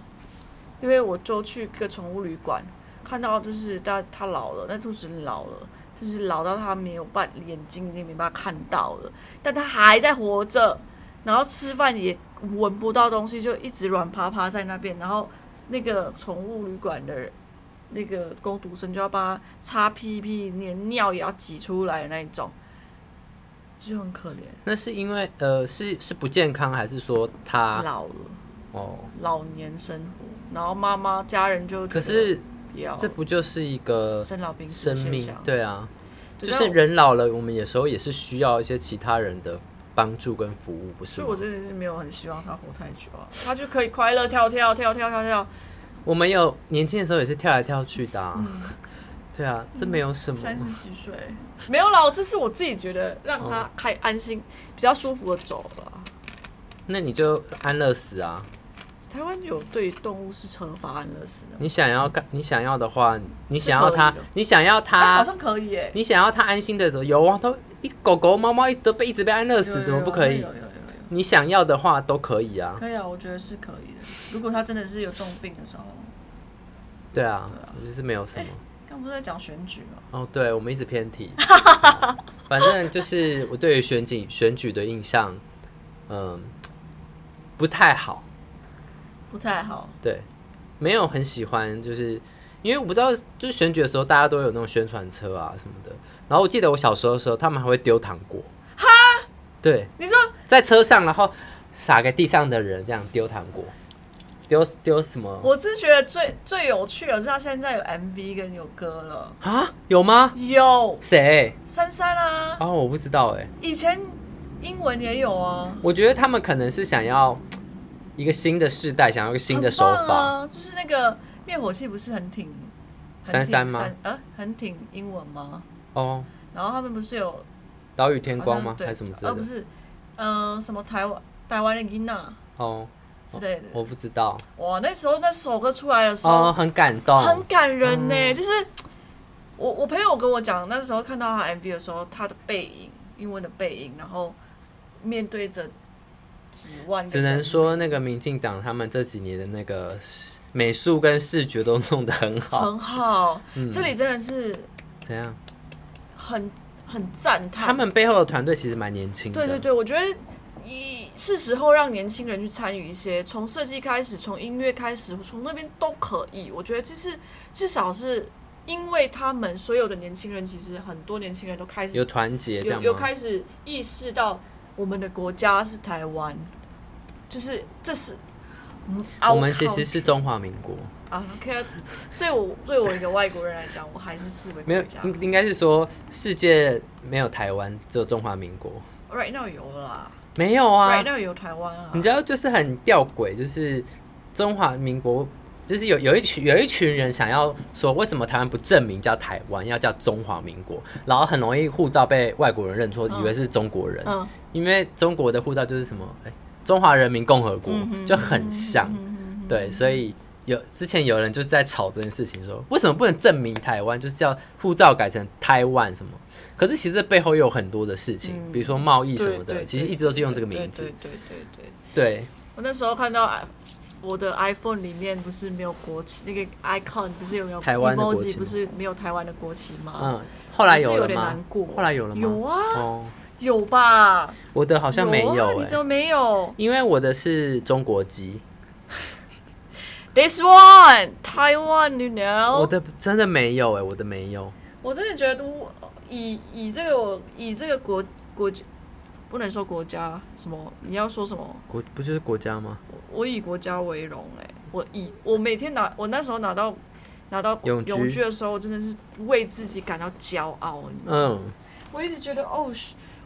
因为我就去一个宠物旅馆，看到就是他他老了，那兔子老了，就是老到他没有办眼睛已经没办法看到了，但他还在活着，然后吃饭也闻不到东西，就一直软趴趴在那边，然后那个宠物旅馆的。那个工读生就要帮他擦屁屁，连尿也要挤出来的那一种，就很可怜。那是因为呃是是不健康，还是说他老了，哦？老年生活，然后妈妈家人就可是要这不就是一个生老病死生命？对啊，就是人老了，我们有时候也是需要一些其他人的帮助跟服务，不是所以我？真的是没有很希望他活太久啊，他就可以快乐跳跳跳跳跳跳，我们有年轻的时候也是跳来跳去的、啊，嗯 对啊，这没有什么。三十几岁没有啦，这是我自己觉得让哦他开安心、比较舒服的走了。那你就安乐死啊！台湾有对动物是惩罚安乐死的？你想要干，你想要的话，你想要它是可以的，你想要哎它好，像可以耶。你想要他安心的时候，有啊，都一狗狗、猫猫一都被一直被安乐死，怎么不可以有有？有有有你想要的话都可以啊，可以啊，我觉得是可以的。如果他真的是有重病的时候，对啊我就是没有什么。刚不是在讲选举吗？哦，对，我们一直偏题。反正就是我对于选举选举的印象，嗯，不太好。不太好。对，没有很喜欢，就是因为我不知道，就是选举的时候大家都有那种宣传车啊什么的。然后我记得我小时候的时候，他们还会丢糖果。哈？对，你说在车上，然后撒给地上的人，这样丢糖果，丢丢什么我只是觉得最最有趣的是，他现在有 MV 跟有歌了，啊？有吗？有谁？珊珊啊，哦，我不知道哎。以前英文也有啊，我觉得他们可能是想要一个新的世代，想要一个新的手法。啊，就是那个灭火器不是很挺很挺珊珊吗呃，很挺英文吗？哦，然后他们不是有岛屿天光吗？还是什么之呃，类的？不是，嗯、什么台湾台湾的音娜哦，之类的。我不知道。哇，那时候那首歌出来的时候，哦，很感动。很感人呢、嗯就是我我朋友跟我讲，那时候看到他 MV 的时候，他的背影，英文的背影，然后面对着几万只能说那个民进党他们这几年的那个美术跟视觉都弄得很好。很好，嗯这里真的是怎样？很很赞叹。他们背后的团队其实蛮年轻的。对对对，我觉得一是时候让年轻人去参与一些，从设计开始，从音乐开始，从那边都可以。我觉得这是至少是因为他们所有的年轻人，其实很多年轻人都开始有团结有有？开始意识到我们的国家是台湾，就是这是嗯我们其实是中华民国，啊，OK，对我对我一个外国人来讲，我还是视为没有。应应该是说世界没有台湾，只有中华民国。Right now 有了啦没有啊，Right now 有台湾啊你。知道，就是很吊诡，就是中华民国，就是有有一群有一群人想要说，为什么台湾不证明叫台湾，要叫中华民国，然后很容易护照被外国人认错，嗯以为是中国人，嗯，因为中国的护照就是什么，哎、中华人民共和国，嗯就很像，对，所以。有之前有人就是在吵这件事情说为什么不能证明台湾，就是叫护照改成台湾什么？可是其实这背后又有很多的事情，嗯比如说贸易什么的，其实一直都是用这个名字。对对对对对。对，我那时候看到我的 iPhone 里面不是没有国旗，那个 icon 不是有没有台湾的国旗不是没有台湾的国旗吗？嗯，后来有有了吗。后来有了吗？有啊，哦，有吧？我的好像没有你怎么没有因为我的是中国籍，？This one Taiwan, you know？我的真的没有哎、我的没有。我真的觉得我以以这个我以这个国国不能说国家什么，你要说什么？国不就是国家吗？我以国家为荣哎、我以我每天拿我那时候拿到拿到永居永居的时候，我真的是为自己感到骄傲。嗯，我一直觉得哦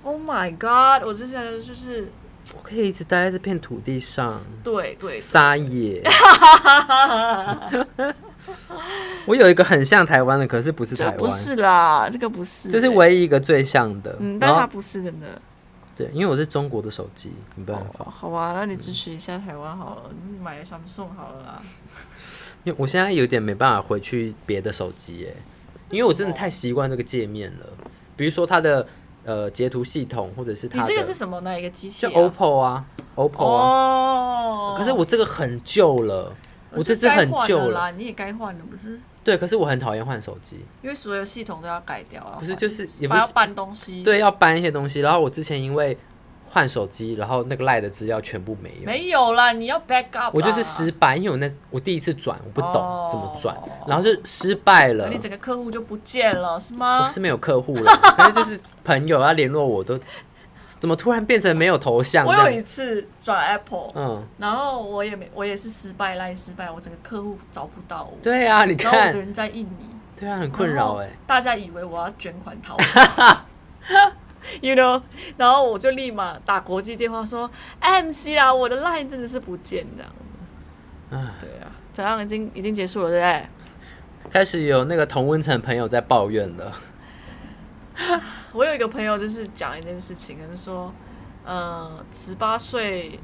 ，Oh my God！我之前就是我可以一直待在这片土地上对对，撒野。我有一个很像台湾的，可是不是台湾，不是啦，这个不是、这是唯一一个最像的。嗯，但是它不是真的。对，因为我是中国的手机，没办法。哦，好啊，那你支持一下台湾好了，你买 Samsung 好了啦。因为我现在有点没办法回去别的手机耶，因为我真的太习惯这个界面了。比如说它的呃截图系统，或者是它的你这个是什么？哪一个机器、就啊？OPPO 啊，OPPO 啊。哦，可是我这个很旧了，我这只很旧了。啦，你也该换了不是？对，可是我很讨厌换手机，因为所有系统都要改掉啊。不是就是也不是要搬东西。，对，要搬一些东西。然后我之前因为换手机，然后那个赖的资料全部没有，没有啦，你要 back up。我就是失败，因为我那我第一次转，我不懂哦怎么转，然后就失败了你。整个客户就不见了，是吗？我是没有客户了，但是就是朋友要联络我都，怎么突然变成没有头像我有？一次转 Apple，、嗯，然后我也没，我也是失败赖失败，我整个客户找不到我。对啊，你看，然后我的人在印尼，对啊，很困扰哎。大家以为我要卷款逃跑 you know，然后我就立马打国际电话说，MC 啦，我的 line 真的是不见这样。唉对啊，怎样已经已经结束了，对不对？开始有那个同温层朋友在抱怨了，我有一个朋友就是讲一件事情，就是说，呃，十八岁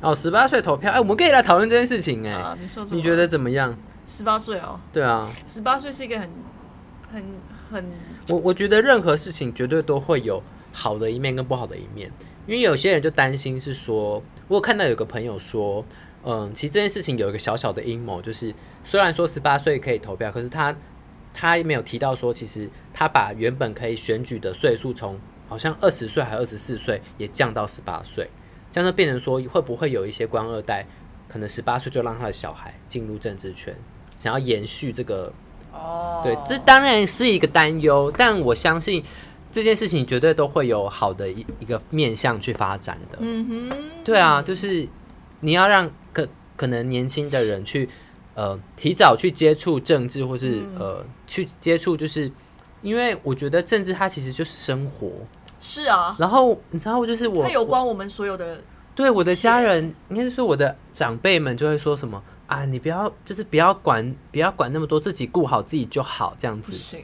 哦，十八岁投票，哎，我们可以来讨论这件事情，哎，啊，你说你觉得怎么样？十八岁哦，对啊，十八岁是一个很很很，我我觉得任何事情绝对都会有好的一面跟不好的一面，因为有些人就担心是说，我有看到有个朋友说，嗯，其实这件事情有一个小小的阴谋，就是虽然说十八岁可以投票，可是他他没有提到说，其实他把原本可以选举的岁数从好像二十岁还二十四岁也降到十八岁，这样就变成说会不会有一些官二代可能十八岁就让他的小孩进入政治圈，想要延续这个？哦，对，这当然是一个担忧，但我相信这件事情绝对都会有好的一一个面向去发展的。嗯哼，对啊，就是你要让可可能年轻的人去呃提早去接触政治，或是呃去接触，就是因为我觉得政治它其实就是生活。是啊，然后你知道，就是我它有关我们所有的，对我的家人，应该是说我的长辈们就会说什么啊，你不要就是不要管不要管那么多，自己顾好自己就好，这样子。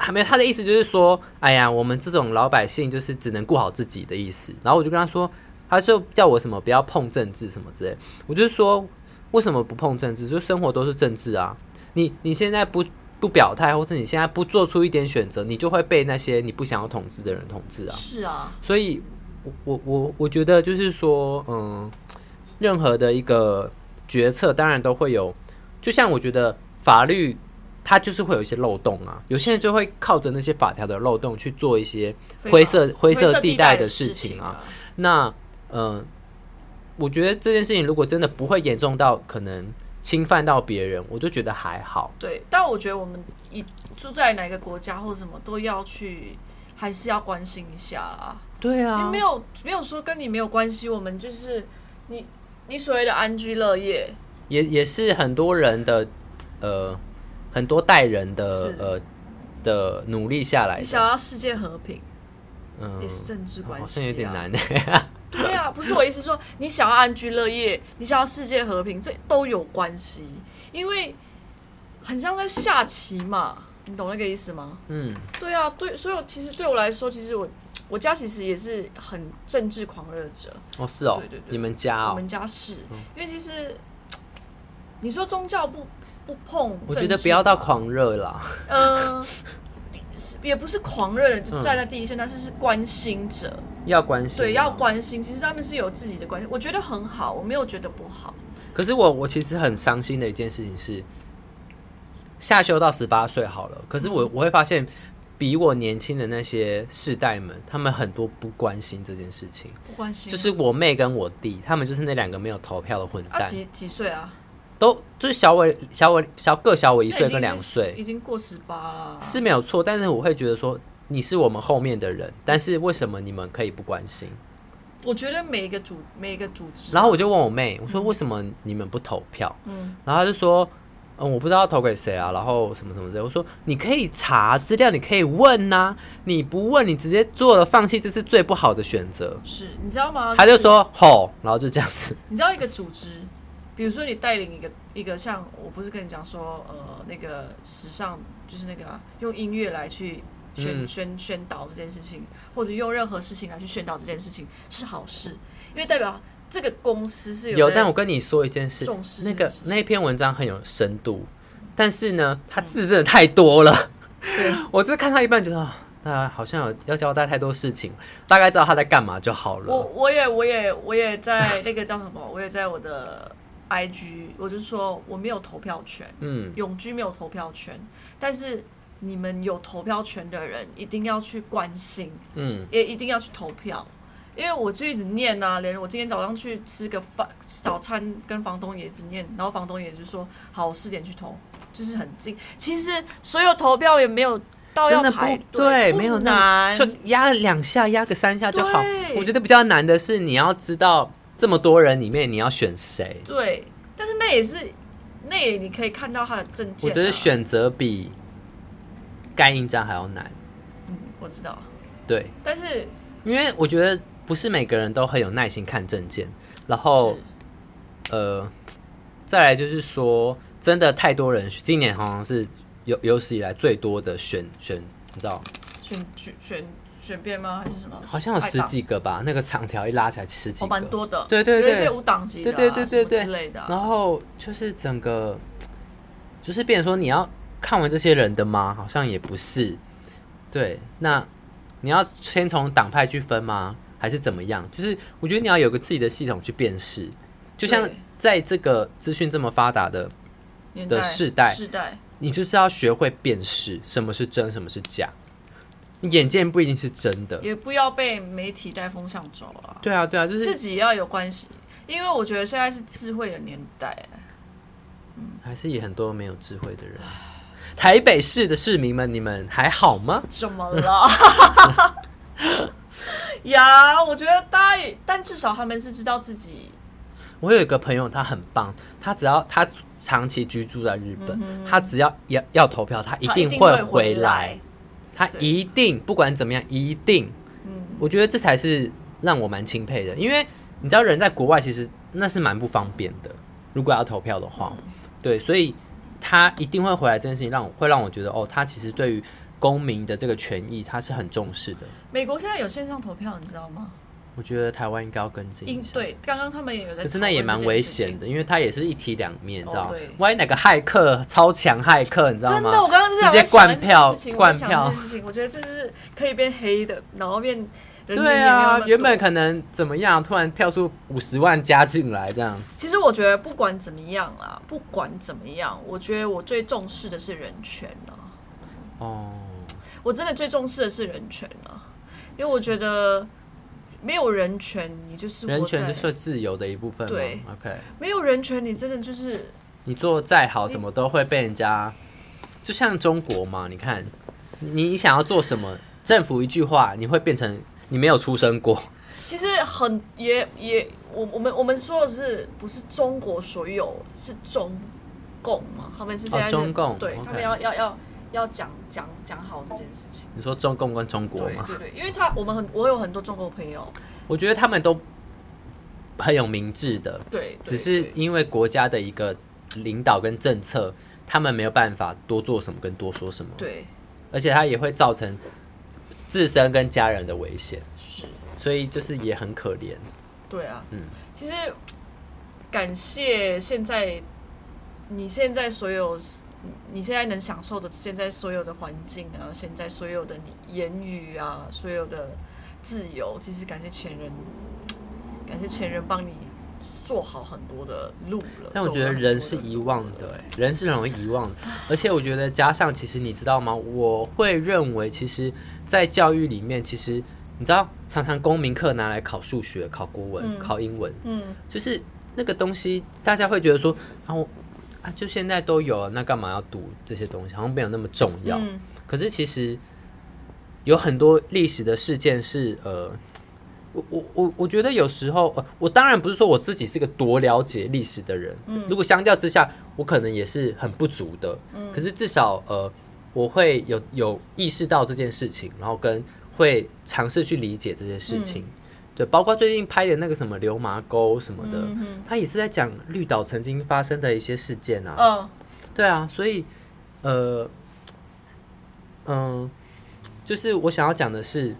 还没有他的意思就是说，哎呀，我们这种老百姓就是只能顾好自己的意思。然后我就跟他说，他就叫我什么不要碰政治什么之类。我就说，为什么不碰政治？就生活都是政治啊。你你现在不不表态，或者你现在不做出一点选择，你就会被那些你不想要统治的人统治啊。是啊，所以，我我我我觉得就是说，嗯，任何的一个决策，当然都会有，就像我觉得法律它就是会有一些漏洞啊，有些人就会靠着那些法条的漏洞去做一些灰色灰色地带的事情啊。那，嗯，我觉得这件事情如果真的不会严重到可能侵犯到别人，我就觉得还好。对，但我觉得我们一住在哪个国家或什么都要去，还是要关心一下啊。对啊，你没有没有说跟你没有关系，我们就是你你所谓的安居乐业，也也是很多人的呃很多代人的呃的努力下来的，你想要世界和平嗯。也是政治关系、啊，像有点难。对啊，不是我意思说，你想要安居乐业，你想要世界和平，这都有关系，因为很像在下棋嘛，你懂那个意思吗？嗯，对啊，对，所以其实对我来说，其实我我家其实也是很政治狂热者，哦是哦，对对对。你们家哦。我们，家是，因为其实你说宗教不不碰，我觉得不要到，狂热啦。呃，是 也不是狂热的就嗯站在第一线，但是是关心者，要关心，对，要。关心。其实他们是有自己的关心，我觉得很好，我没有觉得不好。可是我我其实很伤心的一件事情是，下修到十八岁好了，可是我我会发现，比我年轻的那些世代们，他们很多不关心这件事情。不关心，就是我妹跟我弟，他们就是那两个没有投票的混蛋，啊几几岁啊？都就是小我小我小各小我一一岁跟两岁，已经过十八了。是没有错，但是我会觉得说你是我们后面的人，但是为什么你们可以不关心？我觉得每一个组每一个组织，然后我就问我妹，我说为什么你们不投票？嗯，然后她就说，嗯，我不知道投给谁啊，然后什么什么之类。我说你可以查资料，你可以问呐、你不问，你直接做了放弃，这是最不好的选择。是你知道吗？他就说吼，然后就这样子，你知道一个组织，比如说你带领一个一个像我不是跟你讲说，呃，那个时尚就是那个啊、用音乐来去宣、嗯宣宣导这件事情，或者用任何事情来去宣导这件事情是好事，因为代表这个公司是有。有但我跟你说一件事，重视那个那篇文章很有深度，但是呢，它字真的太多了。对 我只看到一半，觉得啊，那好像有要交代太多事情，大概知道他在干嘛就好了我。我也我也我也在那个叫什么，我也在我的 IG，我就说我没有投票权，嗯，永居没有投票权，但是你们有投票权的人一定要去关心，嗯，也一定要去投票。因为我就一直念啊，连我今天早上去吃个饭早餐，跟房东也一直念，然后房东也就说好，我四点去投，就是很近。其实所有投票也没有到要排对，队，没有那难，就压两下，压个三下就好。我觉得比较难的是，你要知道这么多人里面你要选谁。对。但是那也是，那也你可以看到他的证件、啊。我觉得，选择比盖印章还要难。嗯，我知道，对，但是因为我觉得不是每个人都很有耐心看证件，然后呃，再来就是说，真的太多人，今年好像是有有史以来最多的选选，你知道选举选选边吗？还是什么？好像有十几个吧，那个长条一拉起来十几个，蛮多的。对对对，有一些无党籍的，对对对对之类的。然后就是整个，就是变成说你要看完这些人的吗？好像也不是。对，那你要先从党派去分吗？还是怎么样？就是我觉得你要有个自己的系统去辨识，就像在这个资讯这么发达的的世代，世代。你就是要学会辨识什么是真，什么是假。你眼见不一定是真的，也不要被媒体带风向走了。对啊，对啊，就是自己要有关系，因为我觉得现在是智慧的年代。嗯，还是也很多没有智慧的人。台北市的市民们，你们还好吗？怎么了？呀，我觉得大家，但至少他们是知道自己。我有一个朋友，他很棒。他只要他长期居住在日本，他只要要要投票，他一定会回来。他一定不管怎么样，一定。嗯，我觉得这才是让我蛮钦佩的，因为你知道，人在国外其实那是蛮不方便的。如果要投票的话，对，所以他一定会回来。这件事情让我会让我觉得，哦，他其实对于公民的这个权益，他是很重视的。美国现在有线上投票，你知道吗？我觉得台湾应该要跟进。对，刚刚他们也有在。可是那也蛮危险的，因为它也是一体两面，你知道吗？万一哪个骇客超强骇客，你知道吗？真的，我刚刚直接灌票，灌票。事情，我觉得这是可以变黑的，然后变。对啊，原本可能怎么样，突然票数五十万加进来，这样。其实我觉得不管怎么样啊，不管怎么样，我觉得我最重视的是人权啊。哦。我真的最重视的是人权啊，因为我觉得。没有人权，你就是人权就是自由的一部分。对，OK。没有人权，你真的就是你做再好，什么都会被人家。就像中国嘛，你看，你想要做什么，政府一句话，你会变成你没有出生过。其实很也也，我我们我们说的是不是中国所有是中共嘛？他们是现在中共，对他们要要要。要讲讲讲好这件事情。你说中共跟中国吗？对对，因为他我们很我有很多中国朋友，我觉得他们都很有明智的。对，只是因为国家的一个领导跟政策，他们没有办法多做什么跟多说什么。对，而且他也会造成自身跟家人的危险。是，所以就是也很可怜。对啊，嗯，其实感谢现在你现在所有。你现在能享受的现在所有的环境啊，现在所有的你言语啊，所有的自由，其实感谢前人，感谢前人帮你做好很多的路了。但我觉得人是遗忘的，人是很容易遗忘的。而且我觉得加上，其实你知道吗？我会认为，其实，在教育里面，其实你知道，常常公民课拿来考数学、考国文、考英文，嗯，就是那个东西，大家会觉得说，然后。啊，就现在都有了，那干嘛要读这些东西？好像没有那么重要。可是其实有很多历史的事件是呃，我我我我觉得有时候呃，我当然不是说我自己是个多了解历史的人。嗯，如果相较之下，我可能也是很不足的。嗯，可是至少呃，我会有有意识到这件事情，然后跟会尝试去理解这些事情。对，包括最近拍的那个什么流麻沟什么的，他也是在讲绿岛曾经发生的一些事件啊。嗯，对啊，所以呃，嗯，就是我想要讲的是，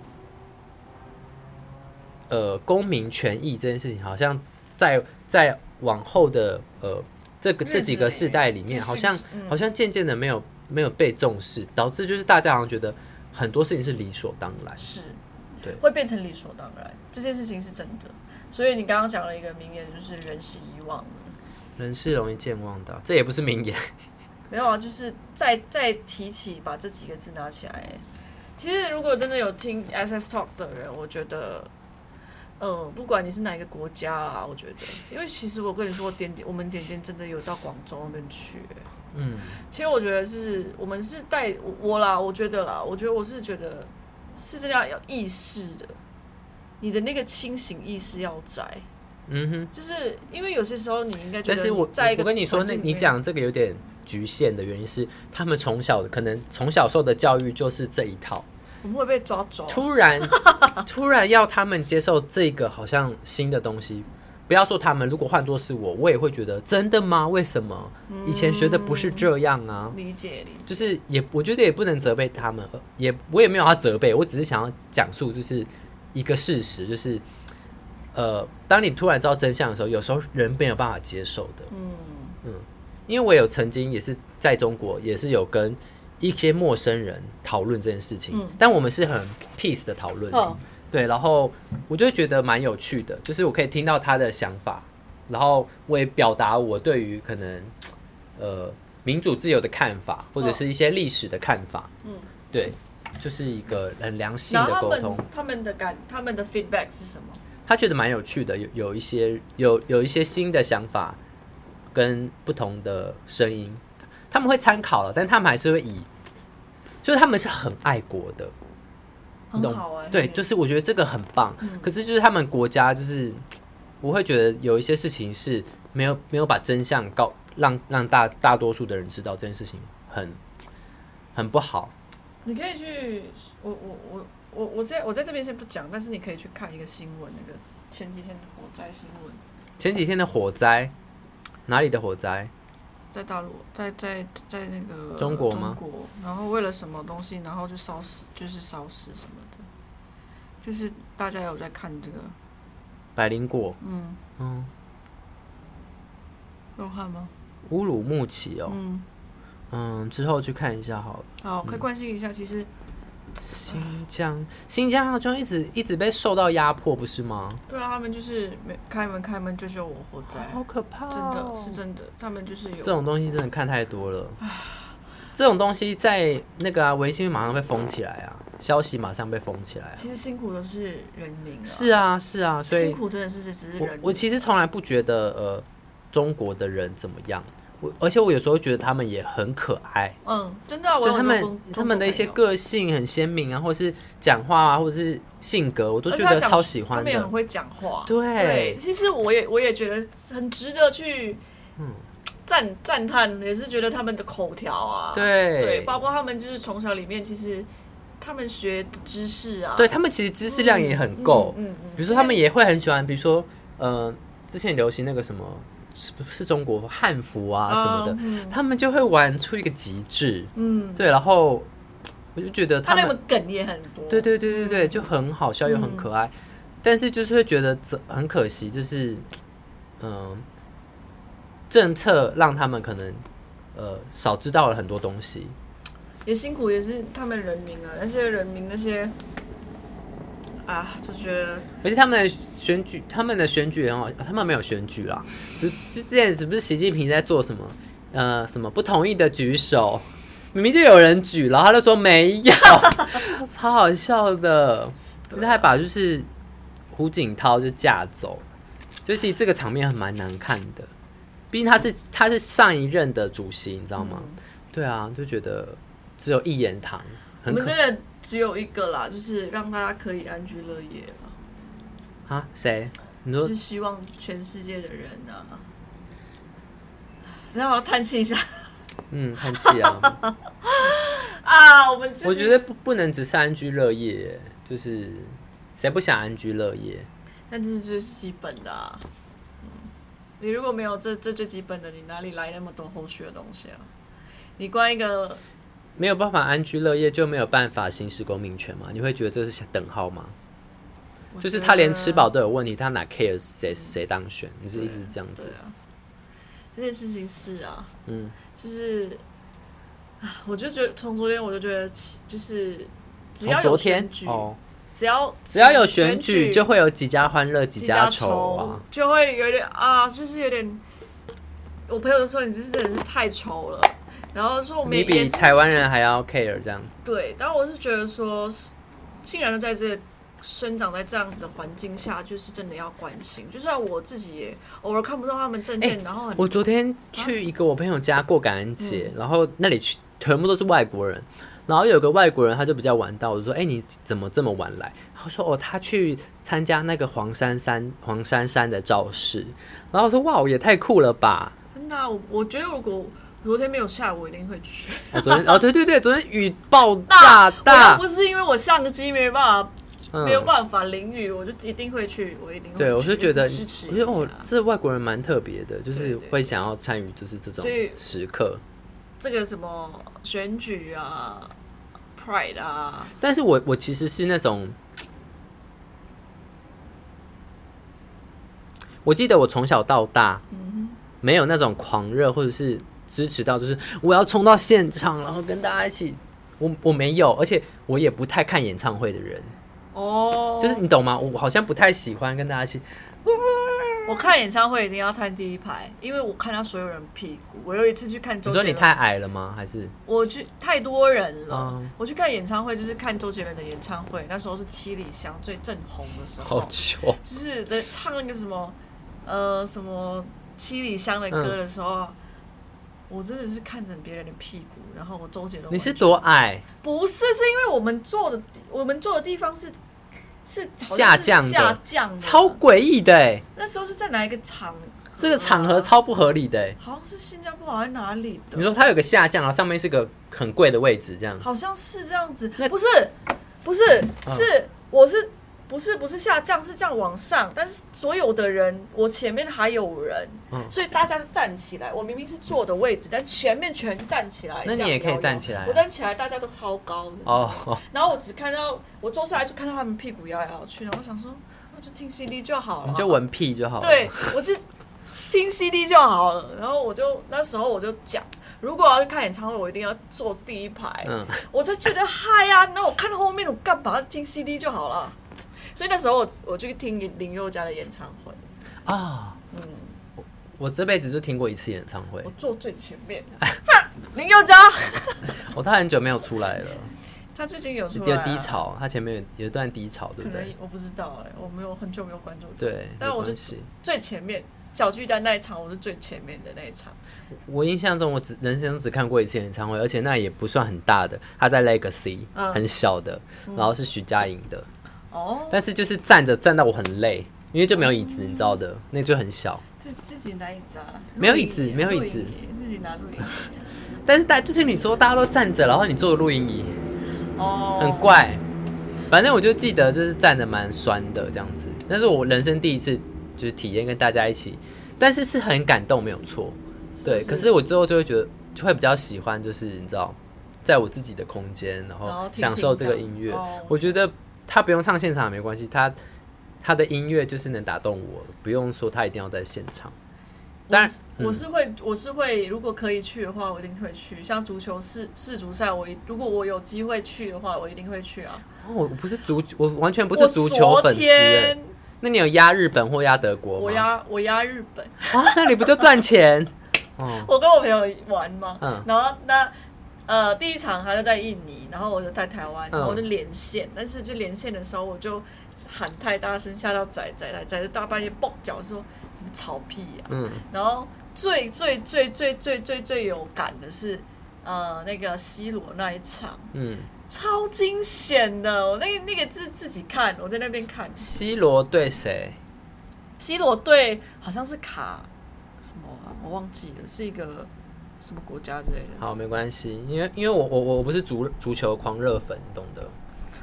呃，公民权益这件事情，好像在在往后的呃这个这几个世代里面，好像好像渐渐的没有没有被重视，导致就是大家好像觉得很多事情是理所当然。是。对，会变成理所当然，这件事情是真的。所以你刚刚讲了一个名言，就是“人是遗忘的，人是容易健忘的”，这也不是名言。没有啊，就是再再提起，把这几个字拿起来。其实，如果真的有听 SS Talks 的人，我觉得，嗯，不管你是哪一个国家啦，我觉得，因为其实我跟你说，点点我们点点真的有到广州那边去。嗯，其实我觉得是我们是带我啦，我觉得啦，我觉得我是觉得。是这个，要意识的，你的那个清醒意识要在。嗯哼，就是因为有些时候你应该觉得，但是我在一个我跟你说，那你讲这个有点局限的原因是，他们从小可能从小受的教育就是这一套，我们会被抓走。突然 突然要他们接受这个好像新的东西，不要说他们，如果换作是我，我也会觉得真的吗？为什么以前学的不是这样啊？理解理解，就是也我觉得也不能责备他们，也我也没有要责备，我只是想要讲述就是一个事实，就是呃，当你突然知道真相的时候，有时候人没有办法接受的。嗯嗯，因为我有曾经也是在中国，也是有跟一些陌生人讨论这件事情，但我们是很 peace 的讨论。对，然后我就觉得蛮有趣的，就是我可以听到他的想法，然后我也表达我对于可能呃民主自由的看法，或者是一些历史的看法。嗯，对，就是一个很良性的沟通。他们的感，他们的 feedback 是什么？他觉得蛮有趣的，有有一些有有一些新的想法跟不同的声音，他们会参考了，但他们还是会以，就是他们是很爱国的。很好啊，对，就是我觉得这个很棒。可是就是他们国家，就是我会觉得有一些事情是没有没有把真相告让让大大多数的人知道这件事情很很不好。你可以去，我我我我我在我在这边先不讲，但是你可以去看一个新闻，那个前几天的火灾新闻。前几天的火灾，哪里的火灾？在大陆，在在在那个中国吗？中国，然后为了什么东西，然后就烧死，就是烧死什么的，就是大家有在看这个百灵果，嗯嗯，有看吗？乌鲁木齐哦，嗯嗯，之后去看一下好了。好，可以关心一下，其实。新疆，新疆好像一直一直被受到压迫，不是吗？对啊，他们就是没开门开门就救我活在，好可怕，真的是真的，他们就是有这种东西，真的看太多了。这种东西在那个啊微信马上被封起来啊，消息马上被封起来。啊其实辛苦的是人民，是啊是啊，所以辛苦真的是只是人。我其实从来不觉得呃中国的人怎么样。我而且我有时候觉得他们也很可爱，嗯，真的，我他们他们的一些个性很鲜明啊，或者是讲话啊，或者是性格，我都觉得超喜欢。他们也很会讲话，对，其实我也我也觉得很值得去，嗯，赞赞叹，也是觉得他们的口条啊，对。对，包括他们就是从小里面，其实他们学的知识啊，对他们其实知识量也很够，嗯嗯，比如说他们也会很喜欢，比如说呃，之前流行那个什么。是不是中国汉服啊什么的，他们就会玩出一个极致。嗯，对，然后我就觉得他们梗也很多。对对对对对，就很好笑又很可爱，但是就是会觉得很可惜，就是嗯，政策让他们可能呃少知道了很多东西，也辛苦也是他们人民啊，那些人民那些。啊，就觉得，而且他们的选举，他们的选举很好，他们没有选举啦，之之前是不是习近平在做什么？呃，什么不同意的举手，明明就有人举了，他就说没有，超好笑的。他还把就是胡锦涛就架走，就其实这个场面很蛮难看的。毕竟他是他是上一任的主席，你知道吗？对啊，就觉得只有一言堂，我们真的。只有一个啦，就是让大家可以安居乐业了。啊？谁？你说？就希望全世界的人啊，让我叹气一下。嗯，叹气啊。啊，我们我觉得不不能只是安居乐业，就是谁不想安居乐业？那这是最基本的。嗯，你如果没有这这最基本的，你哪里来那么多后续的东西啊？你关一个。没有办法安居乐业，就没有办法行使公民权吗？你会觉得这是等号吗？就是他连吃饱都有问题，他哪 care 谁谁当选？你是一直是这样子啊？这件事情是啊，嗯，就是啊，我就觉得从昨天我就觉得，就是只要有选举，只要只要有选举，就会有几家欢乐几家愁啊，就会有点啊，就是有点。我朋友说你这是真的是太愁了。然后说我们你比台湾人还要 care 这样。对，然后我是觉得说，竟然在这生长在这样子的环境下，就是真的要关心。就算我自己也偶尔看不到他们证件，然后我昨天去一个我朋友家过感恩节，然后那里去全部都是外国人，然后有个外国人他就比较晚到，我就说：“哎，你怎么这么晚来？”他说：“哦，他去参加那个黄珊珊黄珊珊的造势。”然后我说：“哇，也太酷了吧！”真的，我我觉得如果。昨天没有下，我一定会去。哦，昨天哦，对对对，昨天雨爆炸 大，不是因为我相机没办法没有办法淋雨，我就一定会去，我一定会。对，我是觉得，支持我觉得哦，这外国人蛮特别的，就是会想要参与，就是这种时刻。这个什么选举啊，Pride 啊，但是我我其实是那种，我记得我从小到大，没有那种狂热或者是支持到，就是我要冲到现场，然后跟大家一起。我我没有，而且我也不太看演唱会的人。哦，就是你懂吗？我好像不太喜欢跟大家一起。我看演唱会一定要看第一排，因为我看到所有人屁股。我有一次去看周，你说你太矮了吗？还是我去太多人了？我去看演唱会就是看周杰伦的演唱会，那时候是七里香最正红的时候。好久，就是在唱那个什么呃什么七里香的歌的时候。我真的是看着别人的屁股，然后我周杰伦。你是多矮？不是，是因为我们坐的我们坐的地方是是下降下降，超诡异的。那时候是在哪一个场？这个场合超不合理的。好像是新加坡，好像哪里的？你说它有个下降，然后上面是个很贵的位置，这样？好像是这样子。不是，不是，是我是。不是不是下降，是这样往上。但是所有的人，我前面还有人，所以大家站起来。我明明是坐的位置，但前面全站起来。那你也可以站起来。我站起来，大家都超高。哦。然后我只看到我坐下来，就看到他们屁股摇来摇去。然后我想说，那就听 CD 就好了。你就闻屁就好了。对，我是听 CD 就好了。然后我就那时候我就讲，如果要去看演唱会，我一定要坐第一排。嗯。我就觉得嗨呀！那我看到后面，我干嘛听 CD 就好了？所以那时候我我去听林宥嘉的演唱会。啊，嗯，我我这辈子就听过一次演唱会，我坐最前面，林宥嘉，我 他很久没有出来了，他最近有出有低潮，他前面有有一段低潮，对不对？我不知道哎，我没有很久没有关注，对，但我是最前面小巨蛋那一场，我是最前面的那一场。我印象中我只人生中只看过一次演唱会，而且那也不算很大的，他在 Legacy，很小的，然后是徐佳莹的。哦，但是就是站着站到我很累，因为就没有椅子，你知道的，那就很小。自自己拿椅子啊？没有椅子，没有椅子，自己拿录音。但是大就是你说大家都站着，然后你坐录音椅，哦，很怪。反正我就记得就是站着蛮酸的这样子，那是我人生第一次就是体验跟大家一起，但是是很感动，没有错。对，可是我之后就会觉得就会比较喜欢，就是你知道，在我自己的空间，然后享受这个音乐，我觉得。他不用唱现场也没关系，他他的音乐就是能打动我，不用说他一定要在现场。当然，我是会，我是会，如果可以去的话，我一定会去。像足球世世足赛，我如果我有机会去的话，我一定会去啊。我不是足，我完全不是足球粉丝。那你有压日本或压德国我压我压日本啊？那你不就赚钱？我跟我朋友玩嘛，嗯，然后那。呃，第一场他就在印尼，然后我就在台湾，然后我就连线，但是就连线的时候我就喊太大声，吓到仔仔来，仔就大半夜蹦脚说你们吵屁呀！嗯，然后最最最最最最最有感的是，呃，那个 C 罗那一场，嗯，超惊险的，我那那个是自己看，我在那边看。C 罗对谁？C 罗对好像是卡什么，啊我忘记了，是一个。什么国家之类的？好，没关系，因为因为我我我不是足足球狂热粉，你懂的。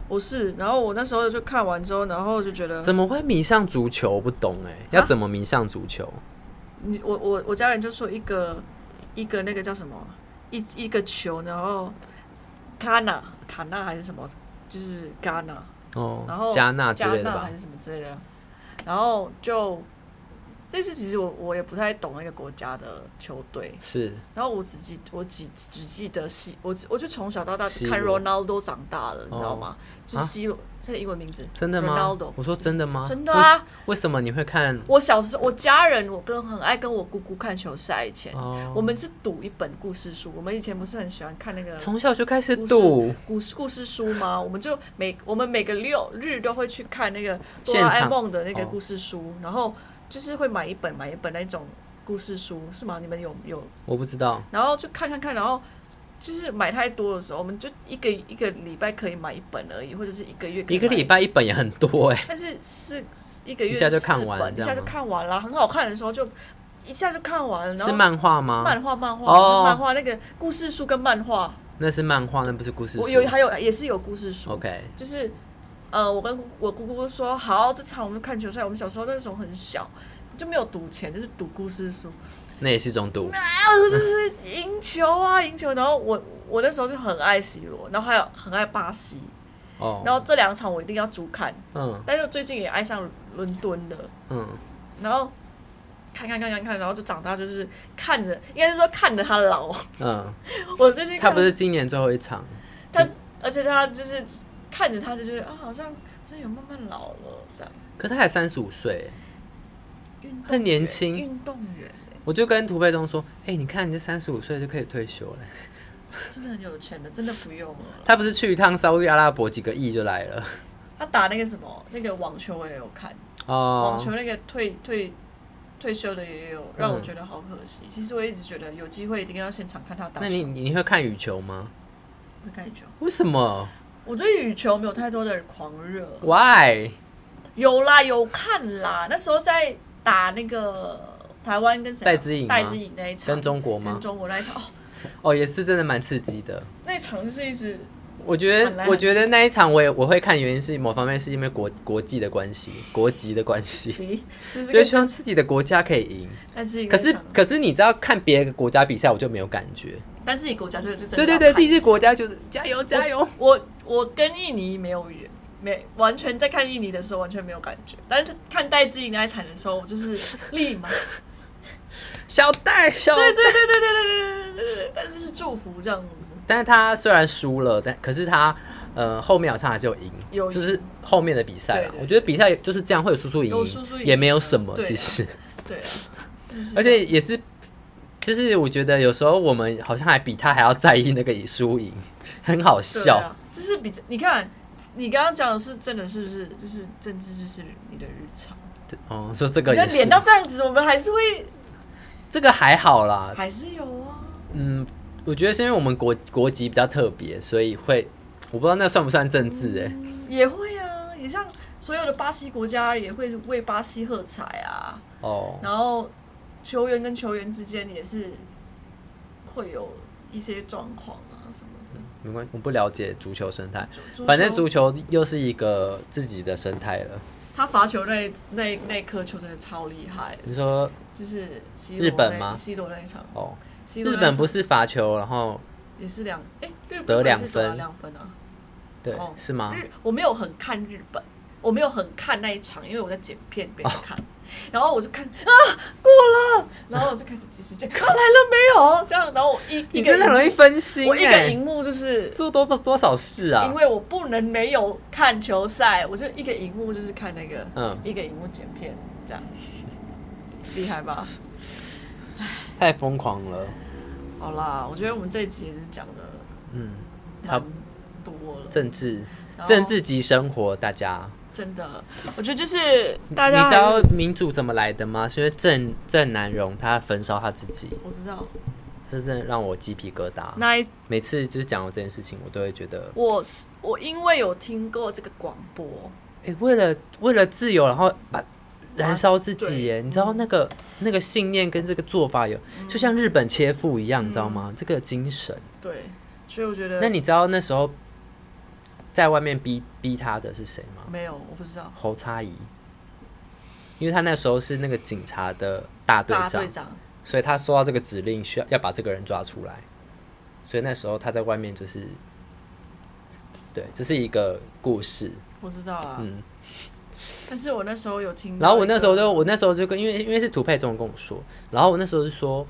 我是，然后我那时候就看完之后，然后就觉得怎么会迷上足球？我不懂哎，要怎么迷上足球？你我我我家人就说一个一个那个叫什么一一个球，然后卡纳卡纳还是什么，就是戛纳哦，然后加纳之类的还是什么之类的，然后就。但是其实我我也不太懂那个国家的球队，是。然后我只记我只只记得西，我我就从小到大看 Ronaldo 长大的，你知道吗？就西罗，这个英文名字。真的吗？Ronaldo，我说真的吗？真的啊。为什么你会看？我小时候，我家人我跟很爱跟我姑姑看球赛。以前我们是赌一本故事书，我们以前不是很喜欢看那个，从小就开始赌故事故事书吗？我们就每我们每个六日都会去看那个哆啦 A 梦的那个故事书，然后。就是会买一本买一本那种故事书是吗？你们有有？我不知道。然后就看看看，然后就是买太多的时候，我们就一个一个礼拜可以买一本而已，或者是一个月。一个礼拜一本也很多哎。但是是一个月一下就看完，一下就看完了。很好看的时候就一下就看完了。是漫画吗？漫画漫画哦，漫画那个故事书跟漫画。那是漫画，那不是故事书。有还有也是有故事书。OK，就是呃，我跟我姑姑说好，这场我们看球赛。我们小时候那时候很小，就没有赌钱，就是赌故事书。那也是一种赌。啊，就是赢球啊，赢球。然后我我那时候就很爱 C 罗，然后还有很爱巴西。哦。然后这两场我一定要主看。嗯。但是最近也爱上伦敦的。嗯。然后看看看看看，然后就长大，就是看着，应该是说看着他老。嗯。我最近他不是今年最后一场。他而且他就是。看着他就觉得啊，好像好像有慢慢老了这样。可他还三十五岁，很年轻。运动员，我就跟涂佩东说：“哎，你看，你这三十五岁就可以退休了，真的很有钱的，真的不用了。”他不是去一趟沙特阿拉伯，几个亿就来了。他打那个什么，那个网球我也有看哦，网球那个退退退休的也有，让我觉得好可惜。其实我一直觉得有机会一定要现场看他打。那你你会看羽球吗？会看羽球？为什么？我对羽球没有太多的狂热。Why？有啦，有看啦。那时候在打那个台湾跟谁？戴之颖。戴之颖那一场。跟中国吗？跟中国那一场。哦，也是真的蛮刺激的。那场是一直。我觉得，我觉得那一场我也我会看，原因是某方面是因为国国际的关系，国籍的关系，就希望自己的国家可以赢。但是可是可是你知道看别的国家比赛，我就没有感觉。但自己国家就就对对对，自己国家就是加油加油。我我跟印尼没有缘，没完全在看印尼的时候完全没有感觉，但是看戴资颖那一场的时候，我就是立马 小戴小对对对对对对对对，但是是祝福这样子。但是他虽然输了，但可是他呃后面好像还是有赢，就是后面的比赛。我觉得比赛就是这样，会有输输赢赢，也没有什么其实。对啊，而且也是。就是我觉得有时候我们好像还比他还要在意那个输赢，很好笑。就是比你看，你刚刚讲的是真的是不是？就是政治就是你的日常。对哦，说这个也脸到这样子，我们还是会。这个还好啦，还是有啊。嗯，我觉得是因为我们国国籍比较特别，所以会我不知道那算不算政治哎。也会啊，也像所有的巴西国家也会为巴西喝彩啊。哦，然后。球员跟球员之间也是会有一些状况。没关系，我不了解足球生态，反正足球又是一个自己的生态了。他罚球那那那颗球真的超厉害。你说就是日本吗？C 罗那一场哦，日本不是罚球，然后也是两哎得两分两分啊？对，是吗？日我没有很看日本，我没有很看那一场，因为我在剪片别人看。然后我就看啊过了，然后我就开始继续讲，看来了没有？这样，然后我一你真的很容易分心，我一个荧幕就是做多多少事啊？因为我不能没有看球赛，我就一个荧幕就是看那个，嗯，一个荧幕剪片这样，厉害吧？太疯狂了。好啦，我觉得我们这一集也是讲的，嗯，差不多了。政治，政治及生活，大家。真的，我觉得就是大家。你知道民主怎么来的吗？是因为郑郑南荣他焚烧他自己。我知道，真正让我鸡皮疙瘩。那每次就是讲到这件事情，我都会觉得，我是我因为有听过这个广播，哎，为了为了自由，然后把燃烧自己，耶，你知道那个那个信念跟这个做法有，就像日本切腹一样，你知道吗？这个精神。对，所以我觉得，那你知道那时候。在外面逼逼他的是谁吗？没有，我不知道。侯差仪，因为他那时候是那个警察的大队长，所以他收到这个指令，需要要把这个人抓出来。所以那时候他在外面就是，对，这是一个故事。我知道啊，嗯。但是我那时候有听，然后我那时候就我那时候就跟因为因为是涂佩中跟我说，然后我那时候就说，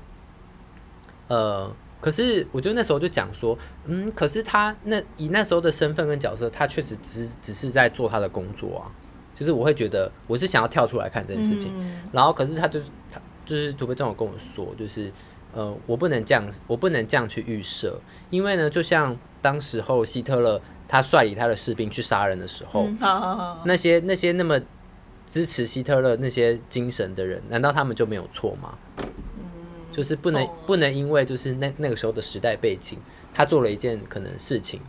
呃。可是，我就那时候就讲说，嗯，可是他那以那时候的身份跟角色，他确实只只是在做他的工作啊。就是我会觉得，我是想要跳出来看这件事情。然后，可是他就是他就是土匪正好跟我说，就是呃，我不能这样，我不能这样去预设，因为呢，就像当时候希特勒他率领他的士兵去杀人的时候，那些那些那么支持希特勒那些精神的人，难道他们就没有错吗？就是不能不能因为就是那那个时候的时代背景，他做了一件可能事情，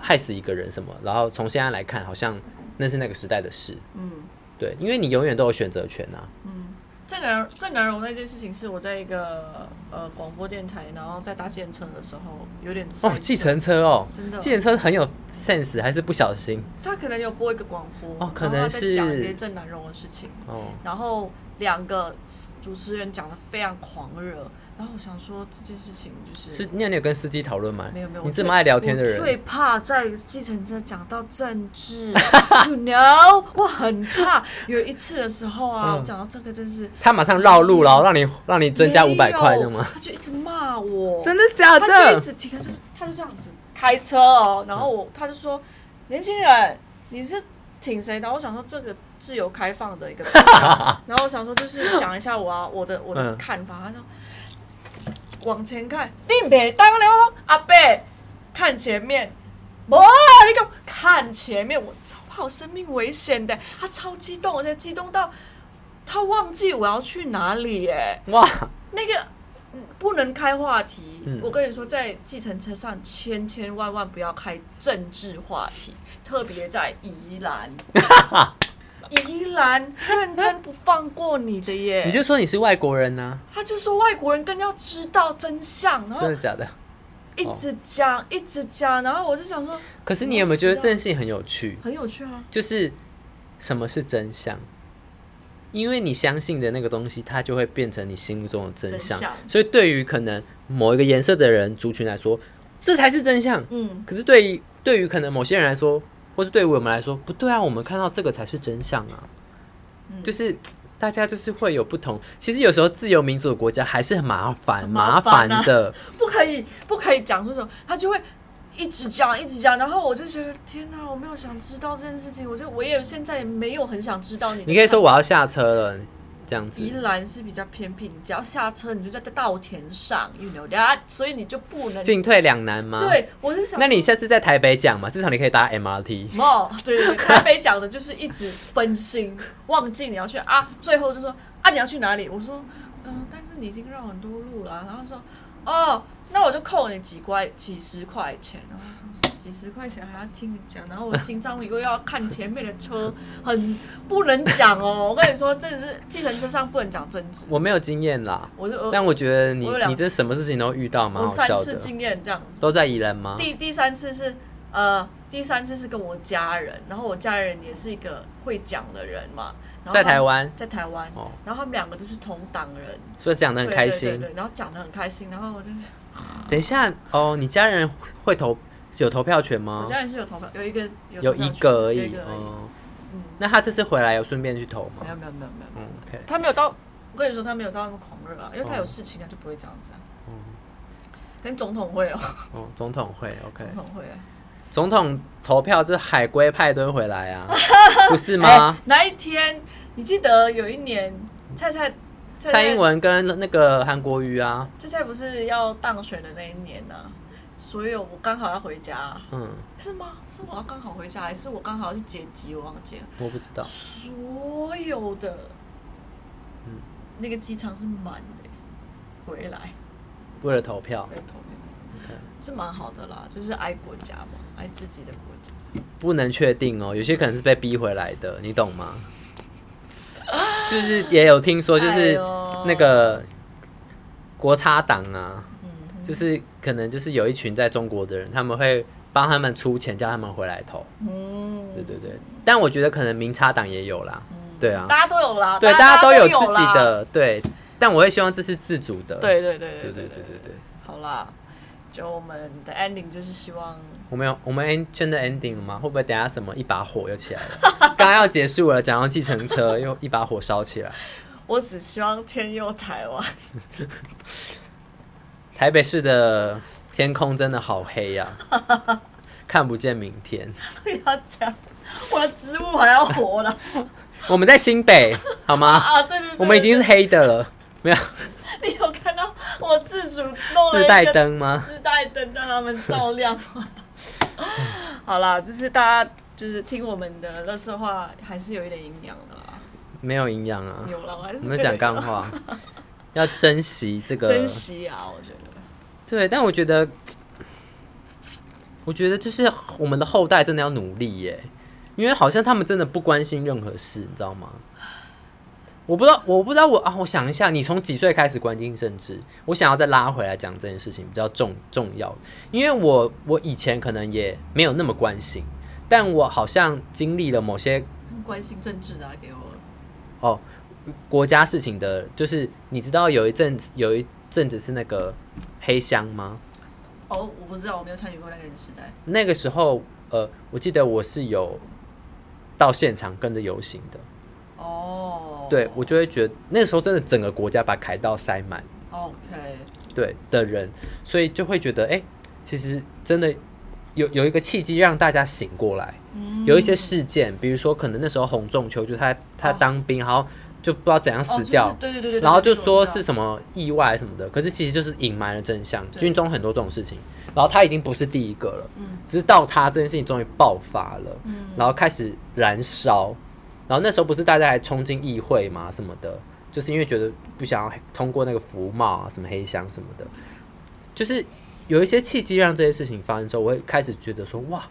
害死一个人什么，然后从现在来看，好像那是那个时代的事。嗯，对，因为你永远都有选择权呐。嗯，郑南郑南荣那件事情是我在一个呃广播电台，然后在搭计程车的时候有点哦，计程车哦，真的计程车很有 sense，还是不小心他可能有播一个广播哦可能是讲一些郑南荣的事情，哦。然后两个主持人讲的非常狂热。然后我想说这件事情就是是，那你有跟司机讨论吗？没有没有，你这么爱聊天的人，最怕在计程车讲到政治，you know，我很怕。有一次的时候啊，我讲到这个真是，他马上绕路了，让你让你增加五百块，对吗？他就一直骂我，真的假的？他就一直停，他就他就这样子开车哦，然后我他就说，年轻人，你是挺谁的？我想说这个自由开放的一个，然后我想说就是讲一下我啊我的我的看法，他说。往前看，你别当了，阿伯，看前面，不，你个看前面，我超怕我生命危险的。他超激动，而且激动到他忘记我要去哪里耶！哇，那个不能开话题。我跟你说，在计程车上千千万万不要开政治话题，特别在宜兰。宜兰认真不放过你的耶！你就说你是外国人呢？他就说外国人更要知道真相，然后真的假的？一直讲，一直讲，然后我就想说，可是你有没有觉得这件事情很有趣？很有趣啊！就是什么是真相？因为你相信的那个东西，它就会变成你心目中的真相。所以对于可能某一个颜色的人族群来说，这才是真相。嗯。可是对于对于可能某些人来说，或是对于我们来说不对啊，我们看到这个才是真相啊，就是大家就是会有不同。其实有时候自由民主的国家还是很麻烦，麻烦的，不可以不可以讲出什么，他就会一直讲一直讲，然后我就觉得天哪，我没有想知道这件事情，我就我也现在也没有很想知道你。你可以说我要下车了。这样子，宜兰是比较偏僻，你只要下车，你就在稻田上，you know that，所以你就不能进退两难吗？对，我就想，那你下次在台北讲嘛，至少你可以搭 MRT。哦，对，台北讲的就是一直分心，忘记你要去啊，最后就说啊，你要去哪里？我说，嗯，但是你已经绕很多路了，然后说，哦，那我就扣你几块几十块钱，然后。几十块钱还要听你讲，然后我心脏里又要看前面的车，很不能讲哦。我跟你说，真的是计程车上不能讲政治。我没有经验啦，我就但我觉得你你这什么事情都遇到蛮好笑的。三次经验这样子，都在宜兰吗？第第三次是呃，第三次是跟我家人，然后我家人也是一个会讲的人嘛。在台湾，在台湾，然后他们两个都是同党人，所以讲的很开心。对对对，然后讲的很开心，然后我就等一下哦，你家人会投？有投票权吗？我家人是有投票，有一个有一个而已。哦，嗯，那他这次回来有顺便去投吗？没有没有没有没有。嗯，OK。他没有到，我跟你说他没有到那么狂热啊，因为他有事情他就不会这样子。嗯。跟总统会哦。哦，总统会 OK。总统会。总统投票就是海龟派都回来啊，不是吗？那一天你记得有一年蔡蔡蔡英文跟那个韩国瑜啊，这在不是要当选的那一年呢？所以我刚好要回家，嗯，是吗？是我要刚好回家，还是我刚好要去接机？我忘记了，我不知道。所有的，嗯，那个机场是满的，回来为了投票，为了投票，是蛮好的啦，就是爱国家嘛，爱自己的国家。不能确定哦，有些可能是被逼回来的，你懂吗？就是也有听说，就是那个国差党啊。就是可能就是有一群在中国的人，他们会帮他们出钱，叫他们回来投。嗯，对对对。但我觉得可能民差党也有啦。对啊，大家都有啦。对，大家都有自己的。对，但我会希望这是自主的。对对对对对对对对。好啦，就我们的 ending 就是希望我们有我们 end 真的 ending 了吗？会不会等下什么一把火又起来了？刚刚要结束了，讲到计程车又一把火烧起来。我只希望天佑台湾。台北市的天空真的好黑呀，看不见明天。不要讲，我的植物还要活了。我们在新北，好吗？啊，对对对，我们已经是黑的了。没有，你有看到我自主弄自带灯吗？自带灯让他们照亮。好啦，就是大家就是听我们的乐色话，还是有一点营养的啦。没有营养啊，有了，我还是我们讲干话，要珍惜这个，珍惜啊，我觉得。对，但我觉得，我觉得就是我们的后代真的要努力耶，因为好像他们真的不关心任何事，你知道吗？我不知道，我不知道我啊，我想一下，你从几岁开始关心政治？我想要再拉回来讲这件事情比较重重要，因为我我以前可能也没有那么关心，但我好像经历了某些关心政治的给我哦，国家事情的，就是你知道有一阵子有一阵子是那个黑箱吗？哦，我不知道，我没有参与过那个时代。那个时候，呃，我记得我是有到现场跟着游行的。哦，对，我就会觉得那个时候真的整个国家把凯道塞满，OK，对的人，所以就会觉得，哎，其实真的有有一个契机让大家醒过来，有一些事件，比如说可能那时候洪仲秋就他他当兵，然后就不知道怎样死掉，对对对，然后就说是什么意外什么的，可是其实就是隐瞒了真相，军中很多这种事情，然后他已经不是第一个了，嗯，直到他这件事情终于爆发了，嗯，然后开始燃烧。然后那时候不是大家还冲进议会嘛什么的，就是因为觉得不想要通过那个服贸啊什么黑箱什么的，就是有一些契机让这些事情发生之后，我会开始觉得说哇。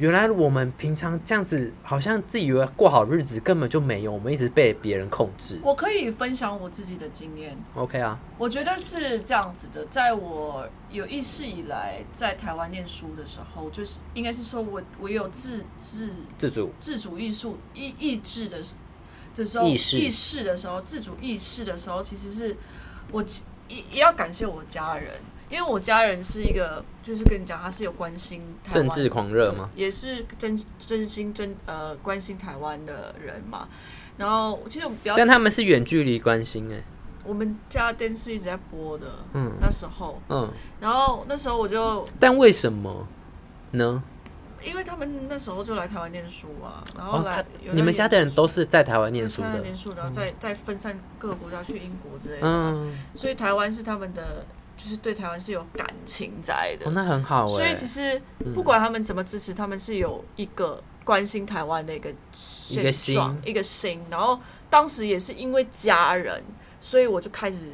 原来我们平常这样子，好像自以为过好日子，根本就没有。我们一直被别人控制。我可以分享我自己的经验。OK 啊，我觉得是这样子的。在我有意识以来，在台湾念书的时候，就是应该是说我我有自自自主自主艺术意意志的的时候，意识的时候，自主意识的时候，其实是我也也要感谢我家人。因为我家人是一个，就是跟你讲，他是有关心政治狂热吗？也是真真心真呃关心台湾的人嘛。然后其实我比较，但他们是远距离关心哎。我们家电视一直在播的，嗯，那时候，嗯，然后那时候我就，但为什么呢？因为他们那时候就来台湾念书啊，然后来你们家的人都是在台湾念书的，念书，然后再再分散各个国家去英国之类的，嗯，所以台湾是他们的。就是对台湾是有感情在的，那很好。所以其实不管他们怎么支持，他们是有一个关心台湾的一个一个心，一个心。然后当时也是因为家人，所以我就开始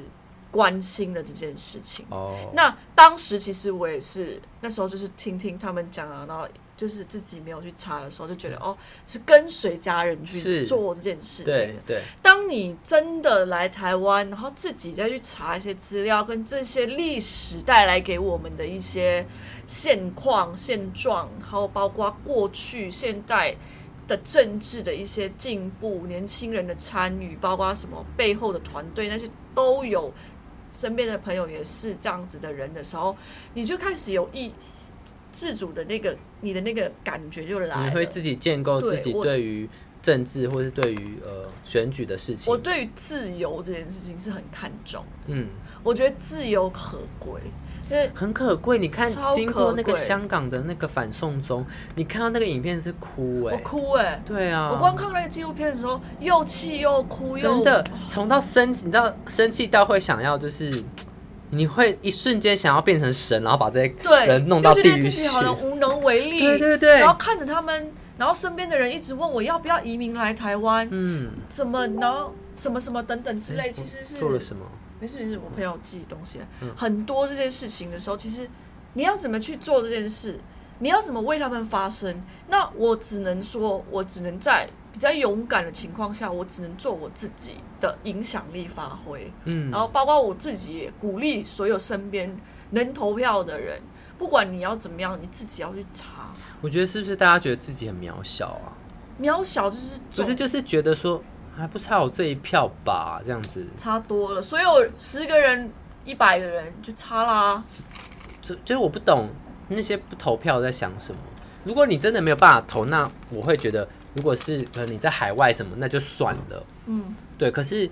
关心了这件事情。哦，那当时其实我也是那时候就是听听他们讲啊，然后。就是自己没有去查的时候，就觉得哦，是跟随家人去做这件事情。对对。当你真的来台湾，然后自己再去查一些资料，跟这些历史带来给我们的一些现况、现状，然后包括过去、现代的政治的一些进步、年轻人的参与，包括什么背后的团队那些都有，身边的朋友也是这样子的人的时候，你就开始有意。自主的那个，你的那个感觉就来了。你会自己建构自己对于政治，或是对于呃选举的事情。我对于自由这件事情是很看重。嗯，我觉得自由可贵，很可贵。你看，经过那个香港的那个反送中，你看到那个影片是哭哎，我哭哎，对啊，我光看那个纪录片的时候，又气又哭，真的从到生，你知道生气到会想要就是。你会一瞬间想要变成神，然后把这些人弄到地狱去，好像无能为力。对对对，然后看着他们，然后身边的人一直问我要不要移民来台湾，嗯，怎么，然后什么什么等等之类，其实是做了什么？没事没事，我朋友寄东西来。很多这件事情的时候，其实你要怎么去做这件事？你要怎么为他们发声？那我只能说，我只能在比较勇敢的情况下，我只能做我自己的影响力发挥。嗯，然后包括我自己也鼓励所有身边能投票的人，不管你要怎么样，你自己要去查。我觉得是不是大家觉得自己很渺小啊？渺小就是不是就是觉得说还不差我这一票吧？这样子差多了，所有十个人、一百个人就差啦。就就是我不懂。那些不投票在想什么？如果你真的没有办法投，那我会觉得，如果是可能你在海外什么，那就算了。嗯，对。可是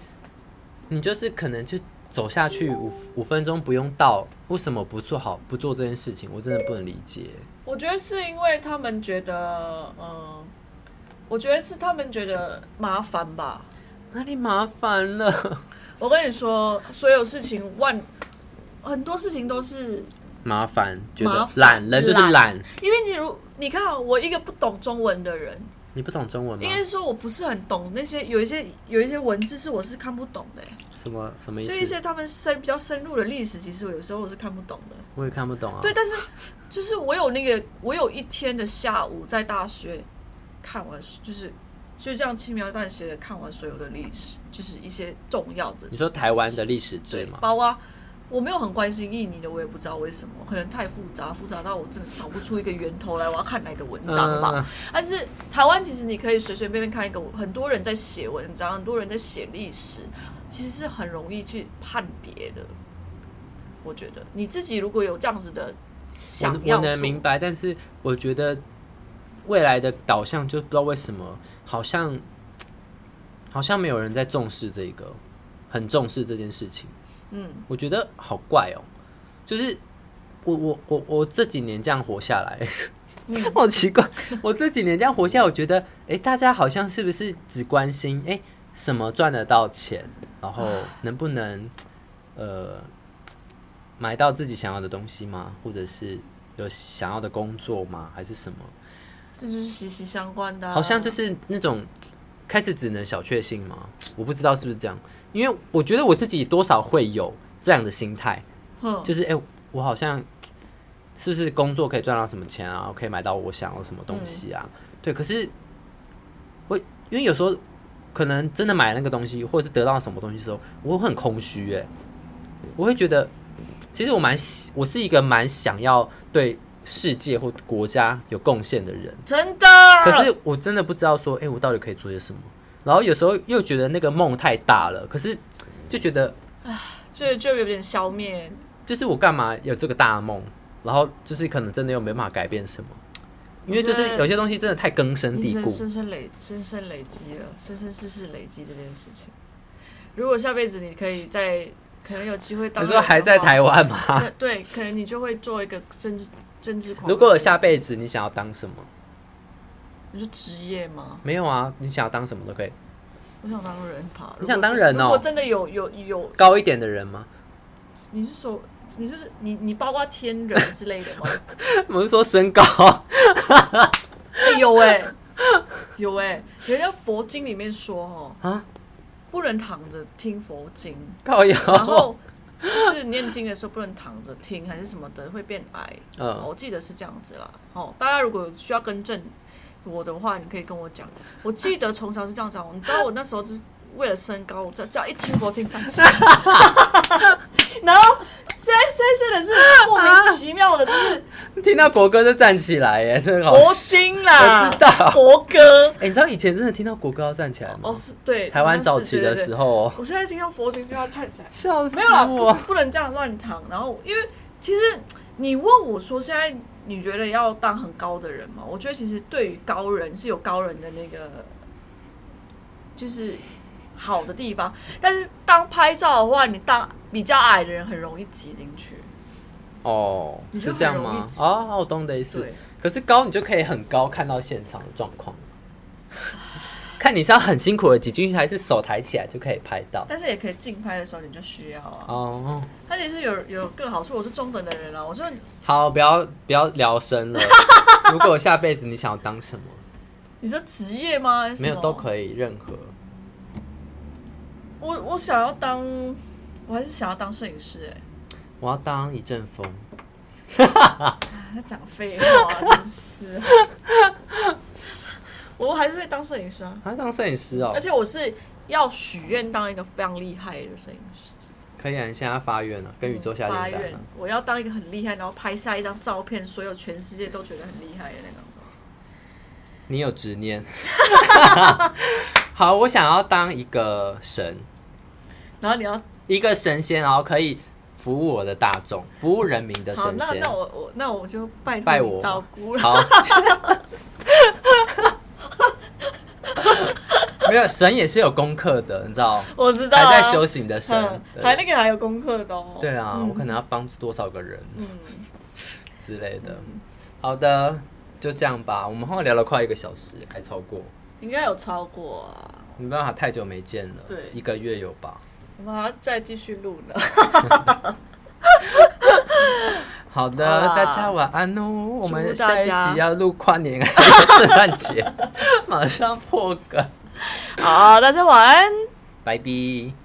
你就是可能就走下去五五分钟不用到，为什么不做好不做这件事情？我真的不能理解。我觉得是因为他们觉得，嗯，我觉得是他们觉得麻烦吧？哪里麻烦了？我跟你说，所有事情万很多事情都是。麻烦，觉得懒人就是懒。因为你如你看，我一个不懂中文的人，你不懂中文吗？应该说我不是很懂那些有一些有一些文字是我是看不懂的。什么什么意思？就一些他们深比较深入的历史，其实我有时候我是看不懂的。我也看不懂啊。对，但是 就是我有那个，我有一天的下午在大学看完，就是就这样轻描淡写的看完所有的历史，就是一些重要的。你说台湾的历史罪吗？包啊，我没有很关心印尼的，我也不知道为什么，可能太复杂，复杂到我真的找不出一个源头来。我要看哪个文章吧。但是台湾其实你可以随随便便看一个，很多人在写文章，很多人在写历史，其实是很容易去判别的。我觉得你自己如果有这样子的想要，我能明白，但是我觉得未来的导向就不知道为什么，好像好像没有人在重视这个，很重视这件事情。嗯，我觉得好怪哦，就是我我我我这几年这样活下来，好奇怪。我这几年这样活下来，我觉得，哎，大家好像是不是只关心哎什么赚得到钱，然后能不能呃。买到自己想要的东西吗？或者是有想要的工作吗？还是什么？这就是息息相关的。好像就是那种开始只能小确幸吗？我不知道是不是这样，因为我觉得我自己多少会有这样的心态，就是哎，我好像是不是工作可以赚到什么钱啊？可以买到我想要什么东西啊？对，可是我因为有时候可能真的买那个东西，或者是得到什么东西的时候，我会很空虚，哎，我会觉得。其实我蛮，我是一个蛮想要对世界或国家有贡献的人，真的。可是我真的不知道说，哎，我到底可以做些什么？然后有时候又觉得那个梦太大了，可是就觉得，啊，就就有点消灭。就是我干嘛有这个大梦？然后就是可能真的又没办法改变什么，因为就是有些东西真的太根深蒂固，深深累，深深累积了，生生世世累积这件事情。如果下辈子你可以在。可能有机会到。你说还在台湾吗？对，可能你就会做一个政治政治狂。如果有下辈子，你想要当什么？你是职业吗？没有啊，你想要当什么都可以。我想当人爬。你想当人哦？如果真的有有有高一点的人吗？你是说你就是你你包括天人之类的吗？我是说身高。有哎，有哎，人家佛经里面说哦啊。不能躺着听佛经，然后就是念经的时候不能躺着听，还是什么的会变矮。嗯，我记得是这样子啦。哦，大家如果需要更正我的话，你可以跟我讲。我记得从小是这样讲，你知道我那时候就是。为了身高，这 这样一听佛经站起来，然后现在现在真的是莫名其妙的，就是听到国歌就站起来耶，真的佛经啦，我知道国歌。哎，你知道以前真的听到国歌要站起来吗？哦，是对，台湾早期的时候，我现在听到佛经就要站起来，笑死没有啦，不是不能这样乱躺。然后，因为其实你问我说，现在你觉得要当很高的人吗？我觉得其实对于高人是有高人的那个，就是。好的地方，但是当拍照的话，你当比较矮的人很容易挤进去。哦，是这样吗？哦，我懂的意思。可是高，你就可以很高看到现场的状况。看你是要很辛苦的挤进去，还是手抬起来就可以拍到？但是也可以竞拍的时候，你就需要啊。哦，它也是有有个好处。我是中等的人啊，我说好，不要不要聊深了。如果下辈子你想要当什么？你说职业吗？没有，都可以，任何。我我想要当，我还是想要当摄影师哎。我要当一阵风。他讲废话，真是。我还是会当摄影师啊。还当摄影师哦。而且我是要许愿当一个非常厉害的摄影师。可以啊，你现在发愿了，跟宇宙下订单了。我要当一个很厉害，然后拍下一张照片，所有全世界都觉得很厉害的那种。你有执念。好，我想要当一个神。然后你要一个神仙，然后可以服务我的大众，服务人民的神仙。那那我我那我就拜拜我照顾了。好，没有神也是有功课的，你知道？我知道，还在修行的神，还那个还有功课的。哦。对啊，我可能要帮助多少个人，嗯之类的。好的，就这样吧。我们后面聊了快一个小时，还超过？应该有超过啊。没办法，太久没见了。对，一个月有吧。我们还要再继续录呢。好的，大家晚安哦。我们下一集要录跨年圣诞节？马上破梗。好，大家晚安，拜拜。